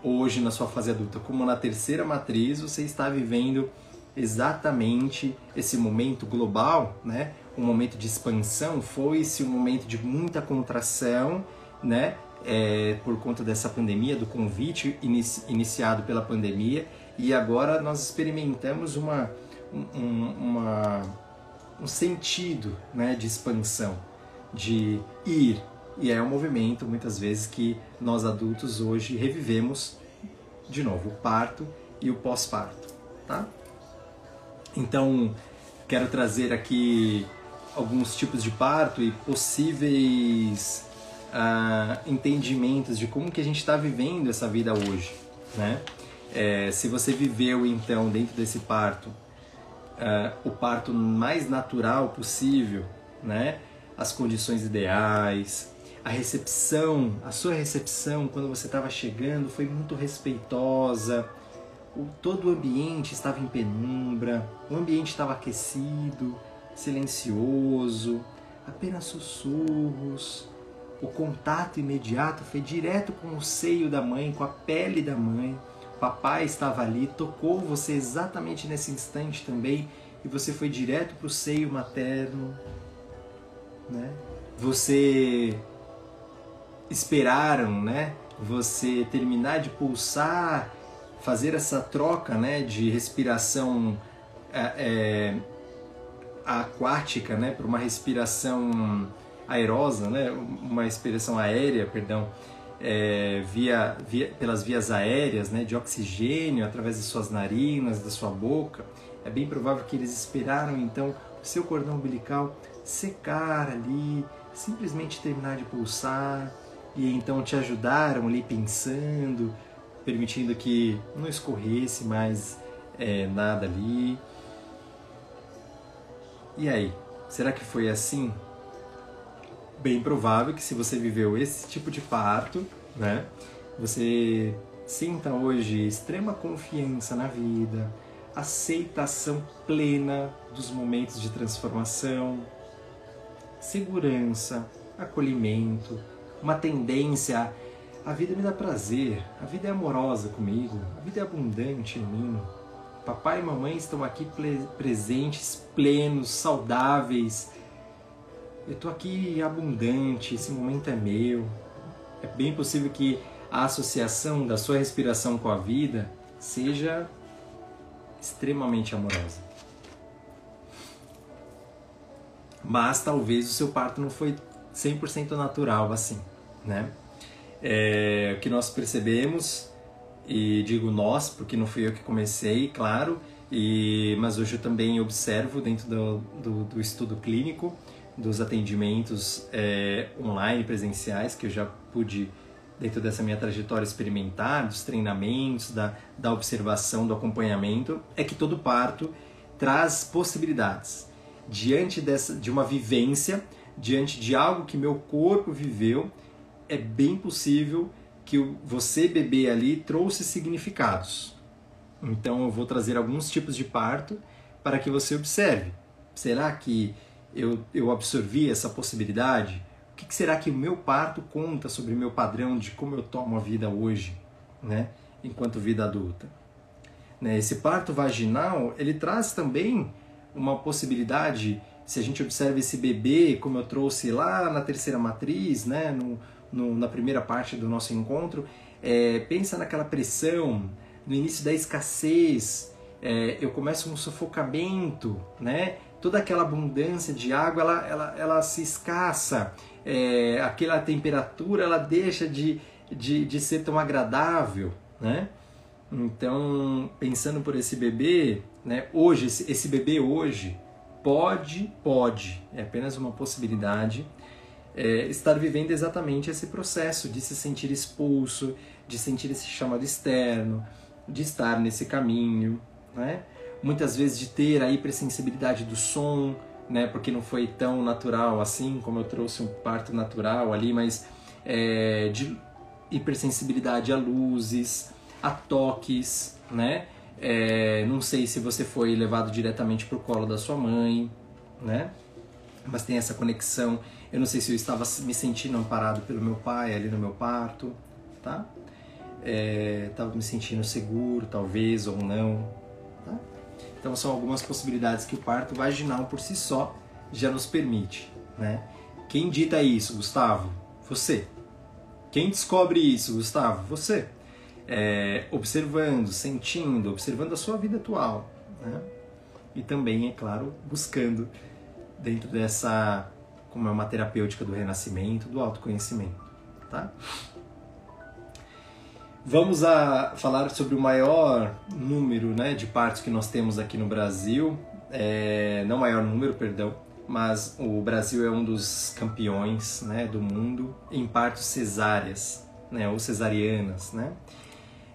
hoje na sua fase adulta como na terceira matriz, você está vivendo exatamente esse momento global, né? Um momento de expansão, foi-se um momento de muita contração, né? É, por conta dessa pandemia, do convite inici iniciado pela pandemia, e agora nós experimentamos uma, um, uma, um sentido né, de expansão, de ir. E é um movimento, muitas vezes, que nós adultos hoje revivemos de novo, o parto e o pós-parto, tá? Então, quero trazer aqui alguns tipos de parto e possíveis uh, entendimentos de como que a gente está vivendo essa vida hoje, né? É, se você viveu então dentro desse parto uh, o parto mais natural possível, né? As condições ideais, a recepção, a sua recepção quando você estava chegando foi muito respeitosa. O, todo o ambiente estava em penumbra, o ambiente estava aquecido, silencioso, apenas sussurros. O contato imediato foi direto com o seio da mãe, com a pele da mãe. Papai estava ali, tocou você exatamente nesse instante também e você foi direto para o seio materno. Né? Você esperaram, né? Você terminar de pulsar, fazer essa troca, né? De respiração é, é, aquática, né? Para uma respiração aerosa, né? Uma respiração aérea, perdão, é, via, via, pelas vias aéreas, né? De oxigênio através de suas narinas, da sua boca. É bem provável que eles esperaram então o seu cordão umbilical secar ali, simplesmente terminar de pulsar e então te ajudaram ali pensando, permitindo que não escorresse mais é, nada ali. E aí, será que foi assim? Bem provável que se você viveu esse tipo de parto, né, você sinta hoje extrema confiança na vida, aceitação plena dos momentos de transformação, segurança, acolhimento, uma tendência a vida me dá prazer, a vida é amorosa comigo, a vida é abundante em mim. Papai e mamãe estão aqui presentes, plenos, saudáveis. Eu estou aqui abundante, esse momento é meu. É bem possível que a associação da sua respiração com a vida seja extremamente amorosa. Mas talvez o seu parto não foi 100% natural assim né? É, o que nós percebemos, e digo nós, porque não fui eu que comecei, claro, e, mas hoje eu também observo dentro do, do, do estudo clínico, dos atendimentos é, online, presenciais, que eu já pude, dentro dessa minha trajetória, experimentar, dos treinamentos, da, da observação, do acompanhamento, é que todo parto traz possibilidades. Diante dessa, de uma vivência, diante de algo que meu corpo viveu, é bem possível que você bebê ali trouxe significados. Então eu vou trazer alguns tipos de parto para que você observe. Será que eu, eu absorvi essa possibilidade? O que, que será que o meu parto conta sobre o meu padrão de como eu tomo a vida hoje, né? enquanto vida adulta? Né? Esse parto vaginal, ele traz também uma possibilidade, se a gente observa esse bebê, como eu trouxe lá na terceira matriz, né? no, no, na primeira parte do nosso encontro, é, pensa naquela pressão, no início da escassez, é, eu começo um sufocamento, né? Toda aquela abundância de água, ela, ela, ela se escassa, é, aquela temperatura, ela deixa de, de, de ser tão agradável, né? Então, pensando por esse bebê, né? Hoje, esse, esse bebê hoje pode, pode, é apenas uma possibilidade, é, estar vivendo exatamente esse processo de se sentir expulso, de sentir esse chamado externo, de estar nesse caminho, né? Muitas vezes de ter a hipersensibilidade do som, né? Porque não foi tão natural assim, como eu trouxe um parto natural ali, mas é, de hipersensibilidade a luzes, a toques, né? É, não sei se você foi levado diretamente para o colo da sua mãe, né? Mas tem essa conexão. Eu não sei se eu estava me sentindo amparado pelo meu pai ali no meu parto, tá? Estava é, me sentindo seguro, talvez ou não? Então são algumas possibilidades que o parto vaginal por si só já nos permite, né? Quem dita isso, Gustavo? Você. Quem descobre isso, Gustavo? Você. É, observando, sentindo, observando a sua vida atual. Né? E também, é claro, buscando dentro dessa, como é uma terapêutica do renascimento, do autoconhecimento. Tá? Vamos a falar sobre o maior número né, de partos que nós temos aqui no Brasil. É, não maior número, perdão, mas o Brasil é um dos campeões né, do mundo em partos cesáreas, né, ou cesarianas, né?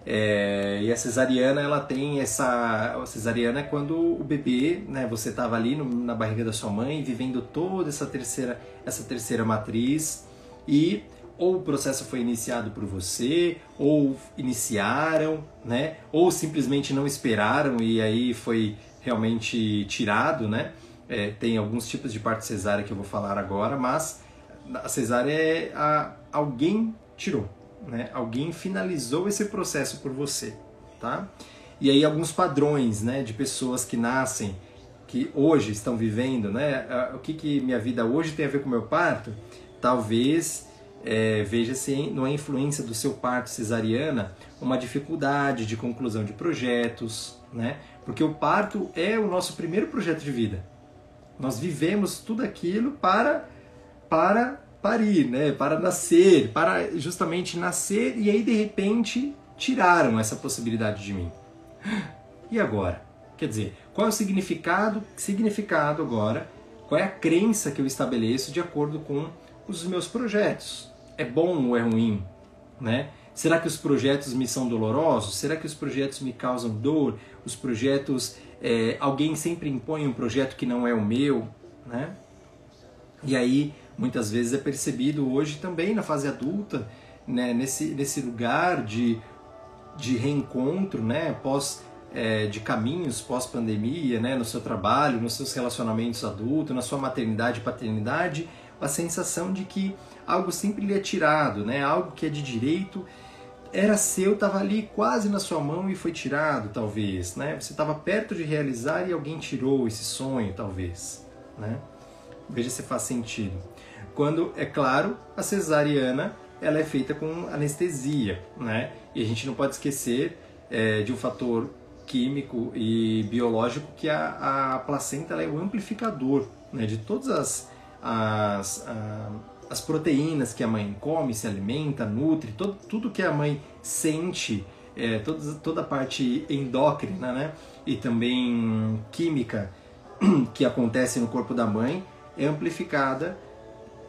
É, e a cesariana ela tem essa a cesariana é quando o bebê né você estava ali no, na barriga da sua mãe vivendo toda essa terceira essa terceira matriz e ou o processo foi iniciado por você ou iniciaram né ou simplesmente não esperaram e aí foi realmente tirado né é, tem alguns tipos de parto cesárea que eu vou falar agora, mas a cesárea é a, alguém tirou, né? Alguém finalizou esse processo por você, tá? E aí alguns padrões, né, de pessoas que nascem, que hoje estão vivendo, né? O que que minha vida hoje tem a ver com meu parto? Talvez é, veja se não é influência do seu parto cesariana uma dificuldade de conclusão de projetos, né? Porque o parto é o nosso primeiro projeto de vida. Nós vivemos tudo aquilo para para parir, né? Para nascer, para justamente nascer e aí de repente tiraram essa possibilidade de mim. E agora? Quer dizer, qual é o significado, significado agora? Qual é a crença que eu estabeleço de acordo com os meus projetos? É bom ou é ruim, né? Será que os projetos me são dolorosos? Será que os projetos me causam dor? Os projetos é, alguém sempre impõe um projeto que não é o meu, né? E aí, muitas vezes é percebido hoje também na fase adulta, né, nesse, nesse lugar de, de reencontro, né, pós, é, de caminhos pós-pandemia, né, no seu trabalho, nos seus relacionamentos adultos, na sua maternidade e paternidade, a sensação de que algo sempre lhe é tirado, né, algo que é de direito era seu, estava ali quase na sua mão e foi tirado, talvez, né? Você estava perto de realizar e alguém tirou esse sonho, talvez, né? Veja se faz sentido. Quando, é claro, a cesariana ela é feita com anestesia, né? E a gente não pode esquecer é, de um fator químico e biológico que a, a placenta é o amplificador né, de todas as, as, a, as proteínas que a mãe come, se alimenta, nutre, todo, tudo que a mãe sente, é, toda, toda a parte endócrina né, e também química [clears throat] que acontece no corpo da mãe é amplificada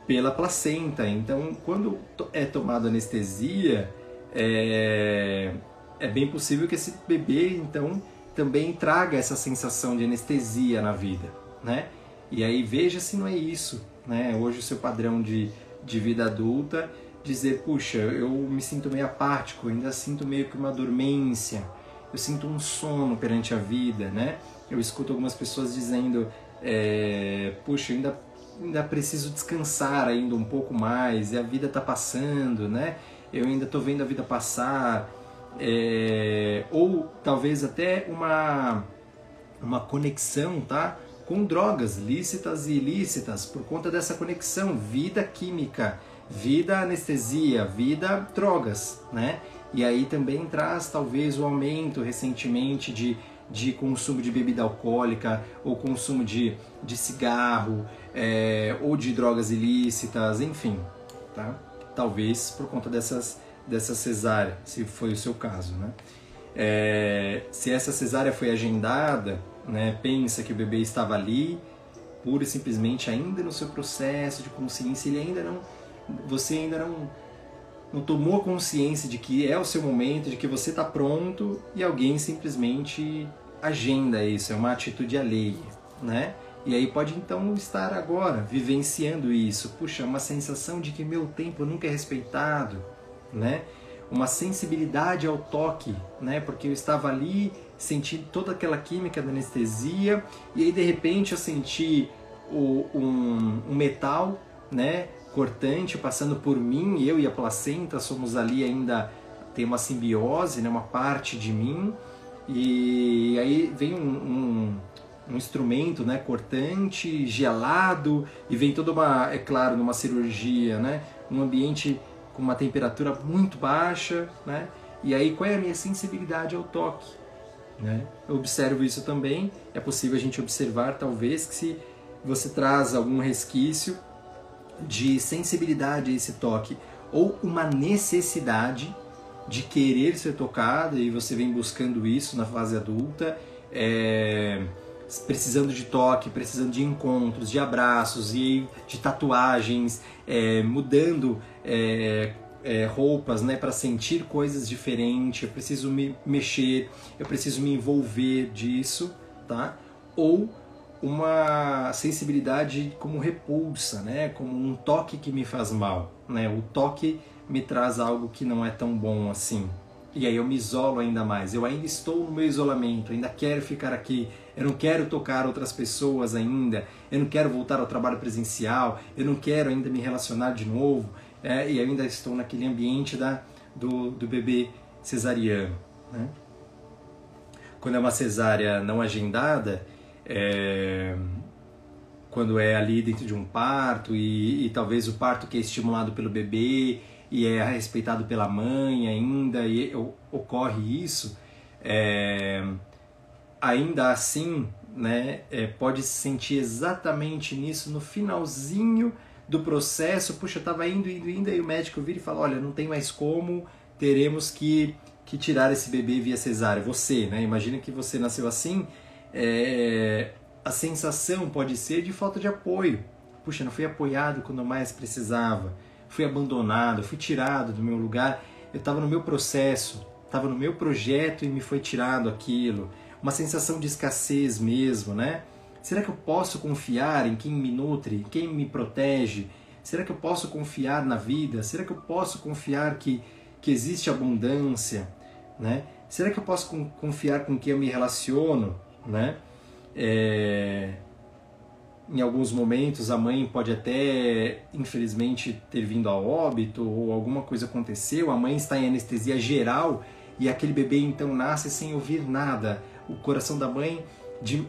pela placenta. Então, quando é tomada anestesia, é, é bem possível que esse bebê, então, também traga essa sensação de anestesia na vida, né? E aí veja se não é isso né? Hoje o seu padrão de, de vida adulta, dizer, puxa, eu me sinto meio apático, ainda sinto meio que uma dormência, eu sinto um sono perante a vida, né? Eu escuto algumas pessoas dizendo, é, puxa, ainda ainda preciso descansar ainda um pouco mais, e a vida está passando, né? Eu ainda estou vendo a vida passar, é, ou talvez até uma uma conexão, tá? Com drogas lícitas e ilícitas por conta dessa conexão vida química, vida anestesia, vida drogas, né? E aí também traz talvez o aumento recentemente de, de consumo de bebida alcoólica ou consumo de, de cigarro é, ou de drogas ilícitas, enfim, tá? Talvez por conta dessas, dessa cesárea, se foi o seu caso, né? É, se essa cesárea foi agendada, né, pensa que o bebê estava ali, pura e simplesmente ainda no seu processo de consciência, ele ainda não, você ainda não, não tomou consciência de que é o seu momento, de que você está pronto e alguém simplesmente agenda isso, é uma atitude alheia, né? E aí pode então estar agora vivenciando isso, puxa, uma sensação de que meu tempo nunca é respeitado, né? uma sensibilidade ao toque, né? Porque eu estava ali sentindo toda aquela química da anestesia e aí de repente eu senti o, um, um metal, né? Cortante passando por mim, eu e a placenta somos ali ainda tem uma simbiose, né? Uma parte de mim e aí vem um, um um instrumento né, cortante, gelado, e vem toda uma, é claro, numa cirurgia, né, um ambiente com uma temperatura muito baixa, né, e aí qual é a minha sensibilidade ao toque? Né? Eu observo isso também, é possível a gente observar talvez que se você traz algum resquício de sensibilidade a esse toque, ou uma necessidade de querer ser tocado, e você vem buscando isso na fase adulta, é, precisando de toque, precisando de encontros, de abraços e de tatuagens, é, mudando é, é, roupas, né, para sentir coisas diferentes. Eu preciso me mexer, eu preciso me envolver disso, tá? Ou uma sensibilidade como repulsa, né, como um toque que me faz mal, né? O toque me traz algo que não é tão bom assim. E aí eu me isolo ainda mais. Eu ainda estou no meu isolamento, ainda quero ficar aqui, eu não quero tocar outras pessoas ainda, eu não quero voltar ao trabalho presencial, eu não quero ainda me relacionar de novo, é, e ainda estou naquele ambiente da, do, do bebê cesariano. Né? Quando é uma cesárea não agendada, é, quando é ali dentro de um parto e, e, talvez o parto que é estimulado pelo bebê e é respeitado pela mãe ainda e ocorre isso, é, ainda assim, né, é, pode se sentir exatamente nisso no finalzinho do processo. Puxa, eu estava indo, indo, indo, aí o médico vira e fala: Olha, não tem mais como, teremos que, que tirar esse bebê via cesárea. Você, né? Imagina que você nasceu assim. É, a sensação pode ser de falta de apoio. Puxa, não fui apoiado quando mais precisava, fui abandonado, fui tirado do meu lugar. Eu estava no meu processo, estava no meu projeto e me foi tirado aquilo uma sensação de escassez mesmo, né? Será que eu posso confiar em quem me nutre, em quem me protege? Será que eu posso confiar na vida? Será que eu posso confiar que, que existe abundância? Né? Será que eu posso confiar com quem eu me relaciono? Né? É... Em alguns momentos a mãe pode até, infelizmente, ter vindo a óbito ou alguma coisa aconteceu, a mãe está em anestesia geral e aquele bebê então nasce sem ouvir nada o coração da mãe, de,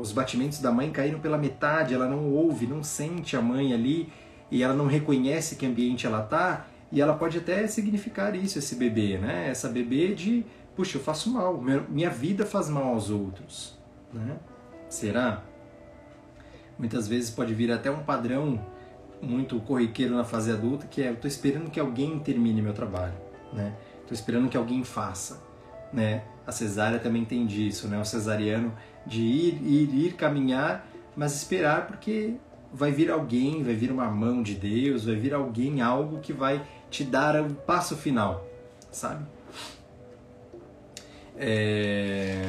os batimentos da mãe caíram pela metade, ela não ouve, não sente a mãe ali e ela não reconhece que ambiente ela tá e ela pode até significar isso esse bebê, né? Essa bebê de, puxa, eu faço mal, minha vida faz mal aos outros, né? Será? Muitas vezes pode vir até um padrão muito corriqueiro na fase adulta, que é eu estou esperando que alguém termine meu trabalho, né? Estou esperando que alguém faça, né? A cesárea também tem disso, né? O cesariano de ir, ir, ir caminhar, mas esperar porque vai vir alguém, vai vir uma mão de Deus, vai vir alguém, algo que vai te dar o passo final, sabe? É...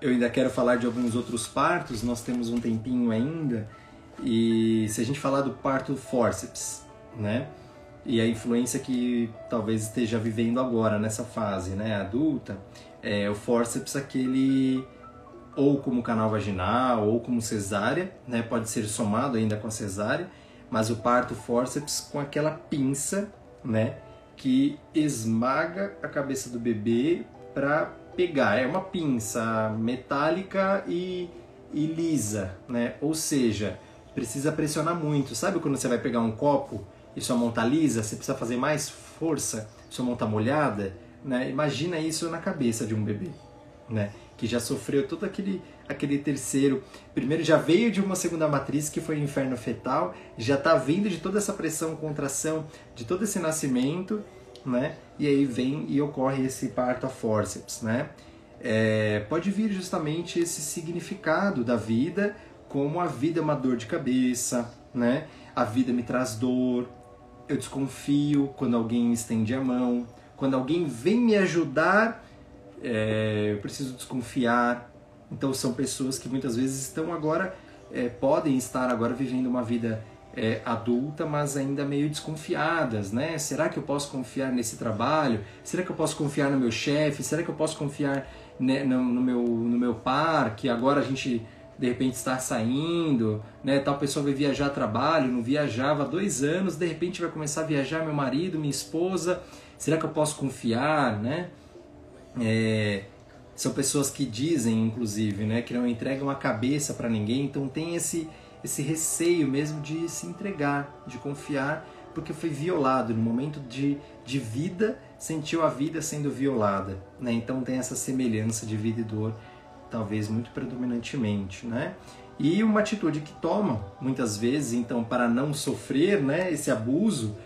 Eu ainda quero falar de alguns outros partos, nós temos um tempinho ainda, e se a gente falar do parto forceps, né? e a influência que talvez esteja vivendo agora nessa fase né, adulta, é o forceps aquele ou como canal vaginal ou como cesárea, né, pode ser somado ainda com a cesárea, mas o parto forceps com aquela pinça, né, que esmaga a cabeça do bebê para pegar. É uma pinça metálica e, e lisa, né? Ou seja, precisa pressionar muito. Sabe quando você vai pegar um copo e sua mão tá lisa, você precisa fazer mais força, sua mão tá molhada, né? Imagina isso na cabeça de um bebê, né? Que já sofreu todo aquele aquele terceiro, primeiro já veio de uma segunda matriz que foi o inferno fetal, já tá vindo de toda essa pressão, contração, de todo esse nascimento, né? E aí vem e ocorre esse parto a forceps, né? É, pode vir justamente esse significado da vida como a vida é uma dor de cabeça, né? A vida me traz dor, eu desconfio quando alguém estende a mão, quando alguém vem me ajudar, é, eu preciso desconfiar. Então são pessoas que muitas vezes estão agora, é, podem estar agora vivendo uma vida é, adulta, mas ainda meio desconfiadas, né? Será que eu posso confiar nesse trabalho? Será que eu posso confiar no meu chefe? Será que eu posso confiar né, no, no, meu, no meu par, que agora a gente de repente está saindo, né? Tal pessoa vai viajar a trabalho, não viajava há dois anos, de repente vai começar a viajar meu marido, minha esposa. Será que eu posso confiar, né? É, são pessoas que dizem, inclusive, né, que não entregam a cabeça para ninguém, então tem esse esse receio mesmo de se entregar, de confiar, porque foi violado no momento de, de vida, sentiu a vida sendo violada, né? Então tem essa semelhança de vida e dor, talvez muito predominantemente, né? E uma atitude que toma muitas vezes, então, para não sofrer, né, esse abuso,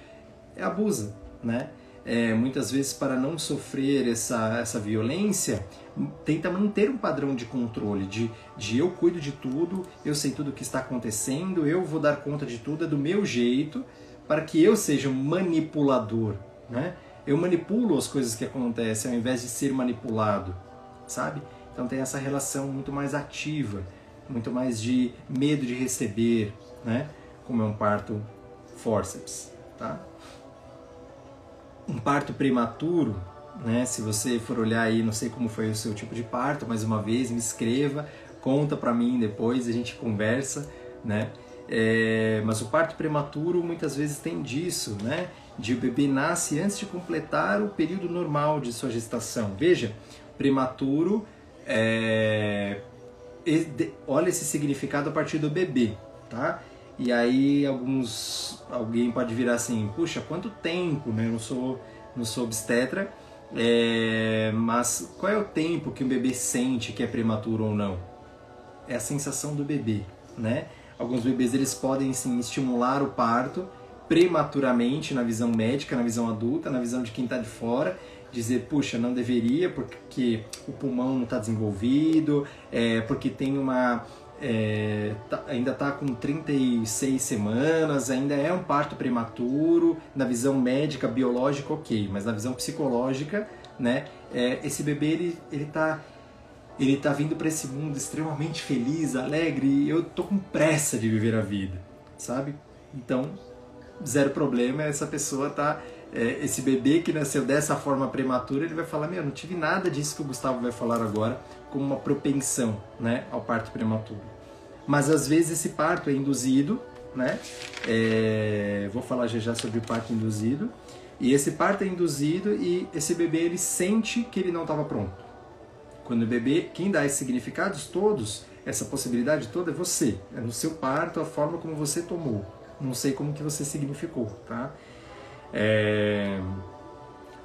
é abusa, né? É, muitas vezes para não sofrer essa, essa violência, tenta manter um padrão de controle, de, de eu cuido de tudo, eu sei tudo o que está acontecendo, eu vou dar conta de tudo, é do meu jeito, para que eu seja manipulador, né? Eu manipulo as coisas que acontecem ao invés de ser manipulado, sabe? Então tem essa relação muito mais ativa, muito mais de medo de receber, né? Como é um parto forceps, tá? Um parto prematuro né? Se você for olhar aí, não sei como foi o seu tipo de parto, mais uma vez, me escreva, conta para mim depois, a gente conversa, né? É, mas o parto prematuro muitas vezes tem disso, né? De o bebê nasce antes de completar o período normal de sua gestação. Veja, prematuro, é, olha esse significado a partir do bebê, tá? E aí alguns, alguém pode virar assim, puxa, quanto tempo, né? Eu não sou, não sou obstetra, é, mas qual é o tempo que o bebê sente que é prematuro ou não? É a sensação do bebê, né? Alguns bebês eles podem sim estimular o parto prematuramente na visão médica, na visão adulta, na visão de quem está de fora, dizer, puxa, não deveria porque o pulmão não está desenvolvido, é, porque tem uma é, tá, ainda está com 36 semanas, ainda é um parto prematuro, na visão médica, biológica, ok, mas na visão psicológica, né, é, esse bebê ele, ele tá ele tá vindo para esse mundo extremamente feliz, alegre, e eu tô com pressa de viver a vida, sabe? Então, zero problema, essa pessoa tá é, esse bebê que nasceu dessa forma prematura, ele vai falar, meu, não tive nada disso que o Gustavo vai falar agora, como uma propensão, né, ao parto prematuro mas às vezes esse parto é induzido, né? É, vou falar já já sobre o parto induzido. E esse parto é induzido e esse bebê ele sente que ele não estava pronto. Quando o bebê, quem dá esses significados todos, essa possibilidade toda é você. É no seu parto, a forma como você tomou. Não sei como que você significou, tá? É...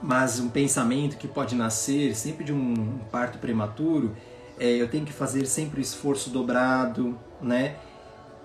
Mas um pensamento que pode nascer sempre de um parto prematuro é eu tenho que fazer sempre o esforço dobrado, né?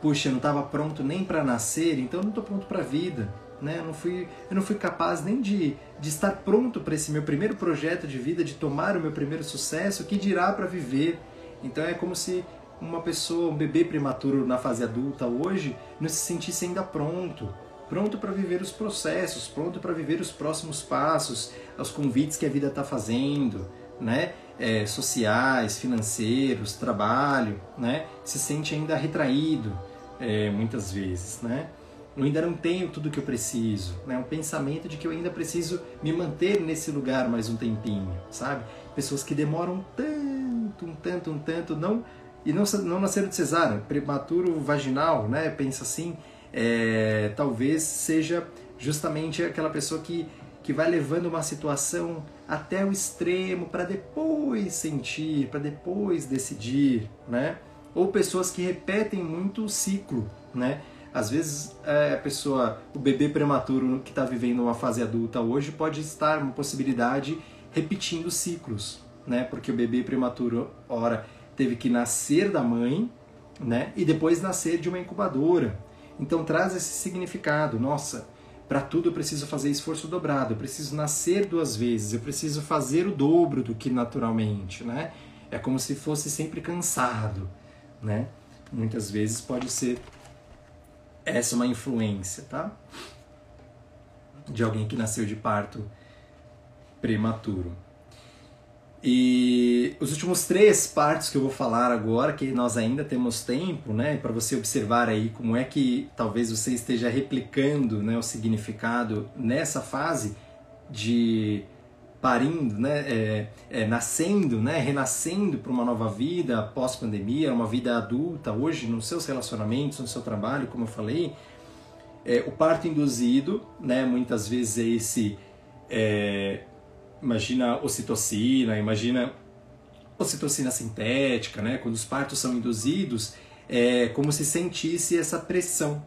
Puxa, eu não estava pronto nem para nascer, então eu não estou pronto para a vida, né? Eu não fui, eu não fui capaz nem de, de estar pronto para esse meu primeiro projeto de vida, de tomar o meu primeiro sucesso, que dirá para viver. Então é como se uma pessoa, um bebê prematuro na fase adulta hoje, não se sentisse ainda pronto, pronto para viver os processos, pronto para viver os próximos passos, os convites que a vida está fazendo, né? É, sociais, financeiros, trabalho, né, se sente ainda retraído é, muitas vezes, né? Eu ainda não tenho tudo que eu preciso, né? Um pensamento de que eu ainda preciso me manter nesse lugar mais um tempinho, sabe? Pessoas que demoram tanto, um tanto, um tanto, não e não, não nasceram de cesárea, prematuro vaginal, né? Pensa assim, é, talvez seja justamente aquela pessoa que que vai levando uma situação até o extremo para depois sentir, para depois decidir, né? Ou pessoas que repetem muito o ciclo, né? Às vezes é, a pessoa, o bebê prematuro que está vivendo uma fase adulta hoje pode estar uma possibilidade repetindo ciclos, né? Porque o bebê prematuro, ora, teve que nascer da mãe, né? E depois nascer de uma incubadora. Então traz esse significado. Nossa, para tudo eu preciso fazer esforço dobrado, eu preciso nascer duas vezes, eu preciso fazer o dobro do que naturalmente, né? É como se fosse sempre cansado, né? Muitas vezes pode ser essa uma influência, tá? De alguém que nasceu de parto prematuro. E os últimos três partes que eu vou falar agora, que nós ainda temos tempo, né, para você observar aí como é que talvez você esteja replicando, né, o significado nessa fase de parindo, né, é, é, nascendo, né, renascendo para uma nova vida pós-pandemia, uma vida adulta hoje nos seus relacionamentos, no seu trabalho, como eu falei, é, o parto induzido, né, muitas vezes é esse é, imagina ocitocina, imagina ocitocina sintética, né? Quando os partos são induzidos, é como se sentisse essa pressão.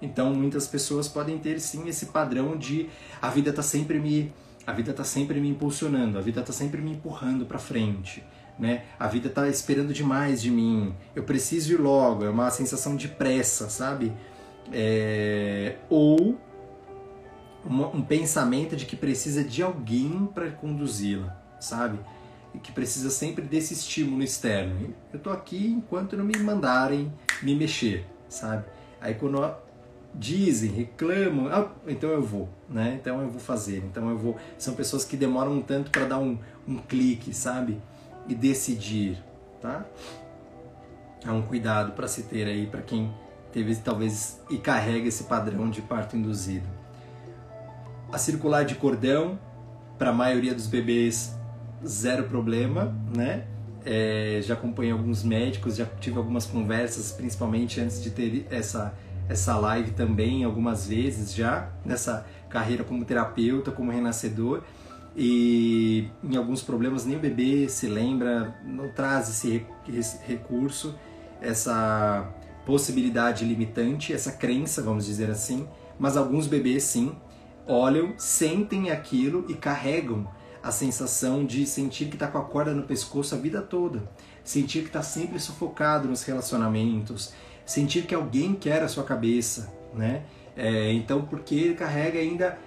Então, muitas pessoas podem ter sim esse padrão de a vida está sempre me a vida está sempre me impulsionando, a vida está sempre me empurrando para frente, né? A vida está esperando demais de mim. Eu preciso ir logo, é uma sensação de pressa, sabe? É... ou um pensamento de que precisa de alguém para conduzi-la, sabe? E que precisa sempre desse estímulo externo. Eu tô aqui enquanto não me mandarem me mexer, sabe? Aí quando dizem, reclamam, ah, então eu vou, né? Então eu vou fazer, então eu vou. São pessoas que demoram um tanto para dar um, um clique, sabe? E decidir, tá? É um cuidado para se ter aí para quem teve talvez e carrega esse padrão de parto induzido. A circular de cordão, para a maioria dos bebês, zero problema, né? É, já acompanhei alguns médicos, já tive algumas conversas, principalmente antes de ter essa, essa live também, algumas vezes já, nessa carreira como terapeuta, como renascedor. E em alguns problemas nem o bebê se lembra, não traz esse recurso, essa possibilidade limitante, essa crença, vamos dizer assim, mas alguns bebês sim olham, sentem aquilo e carregam a sensação de sentir que está com a corda no pescoço a vida toda, sentir que está sempre sufocado nos relacionamentos, sentir que alguém quer a sua cabeça, né? É, então, porque ele carrega ainda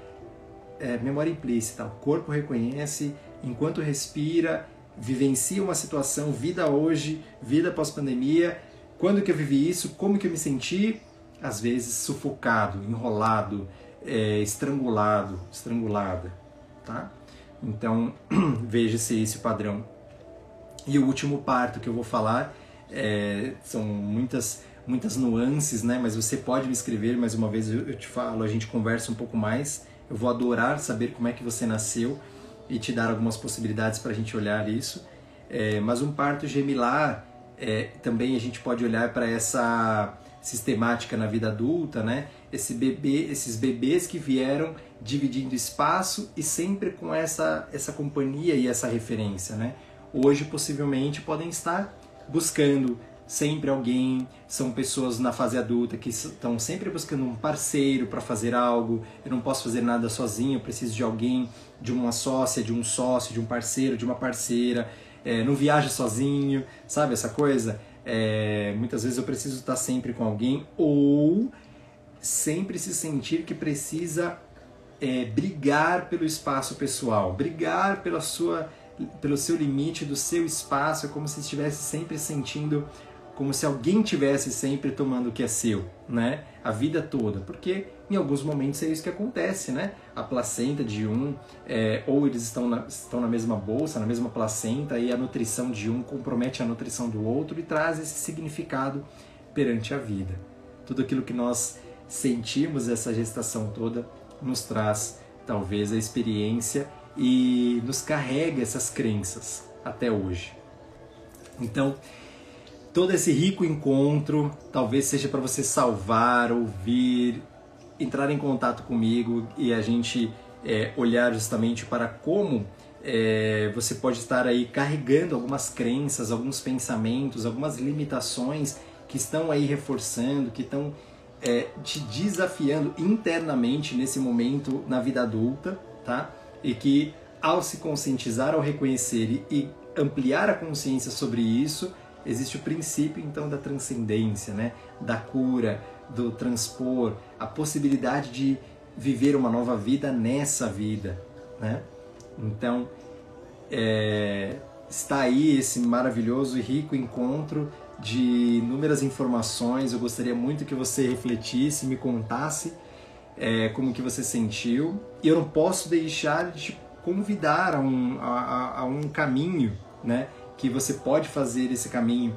é, memória implícita, o corpo reconhece, enquanto respira, vivencia uma situação, vida hoje, vida pós-pandemia, quando que eu vivi isso, como que eu me senti, às vezes sufocado, enrolado, é, estrangulado, estrangulada, tá? Então [clears throat] veja se esse padrão. E o último parto que eu vou falar é, são muitas muitas nuances, né? Mas você pode me escrever mais uma vez, eu, te falo, a gente conversa um pouco mais. Eu vou adorar saber como é que você nasceu e te dar algumas possibilidades para a gente olhar isso. É, mas um parto gemilar é, também a gente pode olhar para essa sistemática na vida adulta, né? Esse bebê, esses bebês que vieram dividindo espaço e sempre com essa essa companhia e essa referência, né? Hoje possivelmente podem estar buscando sempre alguém, são pessoas na fase adulta que estão sempre buscando um parceiro para fazer algo. Eu não posso fazer nada sozinho, eu preciso de alguém, de uma sócia, de um sócio, de um parceiro, de uma parceira. É, não viaja sozinho, sabe essa coisa? É, muitas vezes eu preciso estar sempre com alguém ou sempre se sentir que precisa é, brigar pelo espaço pessoal, brigar pela sua, pelo seu limite do seu espaço, é como se estivesse sempre sentindo como se alguém tivesse sempre tomando o que é seu, né? A vida toda, porque em alguns momentos é isso que acontece, né? A placenta de um, é, ou eles estão na, estão na mesma bolsa, na mesma placenta, e a nutrição de um compromete a nutrição do outro e traz esse significado perante a vida. Tudo aquilo que nós sentimos, essa gestação toda, nos traz talvez a experiência e nos carrega essas crenças até hoje. Então, todo esse rico encontro talvez seja para você salvar, ouvir, entrar em contato comigo e a gente é, olhar justamente para como é, você pode estar aí carregando algumas crenças, alguns pensamentos, algumas limitações que estão aí reforçando, que estão é, te desafiando internamente nesse momento na vida adulta, tá? E que ao se conscientizar, ao reconhecer e ampliar a consciência sobre isso, existe o princípio então da transcendência, né? da cura, do transpor, a possibilidade de viver uma nova vida nessa vida. Né? Então, é, está aí esse maravilhoso e rico encontro de inúmeras informações. Eu gostaria muito que você refletisse, me contasse é, como que você sentiu. E eu não posso deixar de convidar a um, a, a um caminho, né? Que você pode fazer esse caminho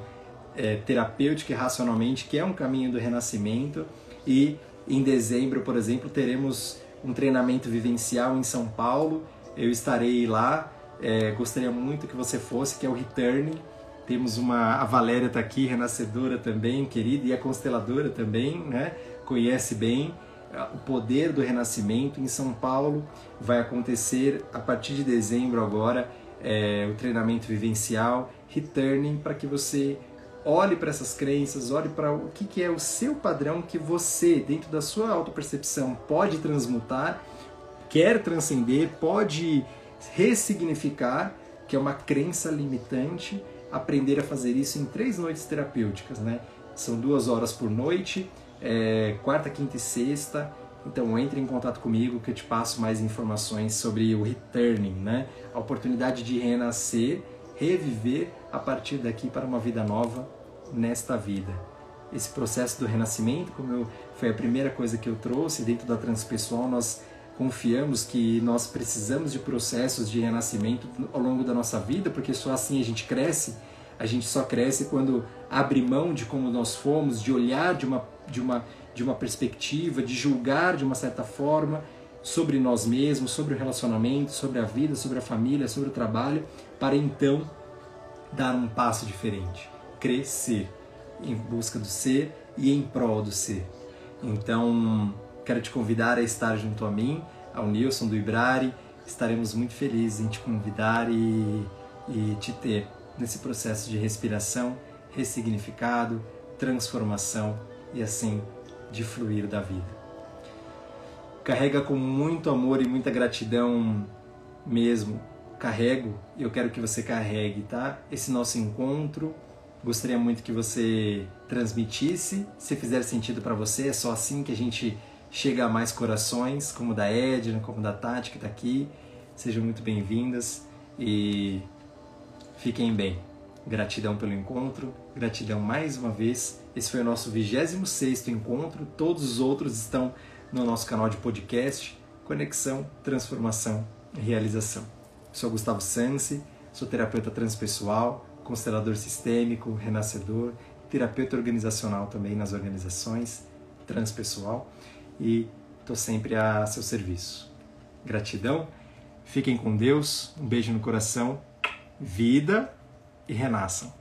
é, terapêutico e racionalmente, que é um caminho do renascimento. E em dezembro, por exemplo, teremos um treinamento vivencial em São Paulo. Eu estarei lá. É, gostaria muito que você fosse, que é o Returning. Temos uma a Valéria está aqui, renascedora também, querida, e a consteladora também, né? Conhece bem o poder do renascimento em São Paulo. Vai acontecer a partir de dezembro agora é, o treinamento vivencial Returning para que você olhe para essas crenças, olhe para o que, que é o seu padrão que você, dentro da sua autopercepção, pode transmutar, quer transcender, pode ressignificar, que é uma crença limitante, aprender a fazer isso em três noites terapêuticas, né? São duas horas por noite, é, quarta, quinta e sexta. Então entre em contato comigo que eu te passo mais informações sobre o returning, né? A oportunidade de renascer, reviver a partir daqui para uma vida nova nesta vida. Esse processo do renascimento, como eu, foi a primeira coisa que eu trouxe dentro da transpessoal, nós confiamos que nós precisamos de processos de renascimento ao longo da nossa vida, porque só assim a gente cresce. A gente só cresce quando abre mão de como nós fomos, de olhar de uma, de uma, de uma perspectiva, de julgar de uma certa forma sobre nós mesmos, sobre o relacionamento, sobre a vida, sobre a família, sobre o trabalho, para então dar um passo diferente, crescer em busca do ser e em prol do ser. Então, quero te convidar a estar junto a mim, ao Nilson do Ibrari. Estaremos muito felizes em te convidar e, e te ter nesse processo de respiração, ressignificado, transformação e assim de fluir da vida. Carrega com muito amor e muita gratidão mesmo carrego e eu quero que você carregue, tá? Esse nosso encontro. Gostaria muito que você transmitisse, se fizer sentido para você, é só assim que a gente chega a mais corações, como da Edna, como da Tati que está aqui. Sejam muito bem-vindas e fiquem bem. Gratidão pelo encontro, gratidão mais uma vez. Esse foi o nosso 26 encontro. Todos os outros estão no nosso canal de podcast Conexão, Transformação e Realização. Sou Gustavo Sansi, sou terapeuta transpessoal, constelador sistêmico, renascedor, terapeuta organizacional também nas organizações, transpessoal e estou sempre a seu serviço. Gratidão, fiquem com Deus, um beijo no coração, vida e renasçam.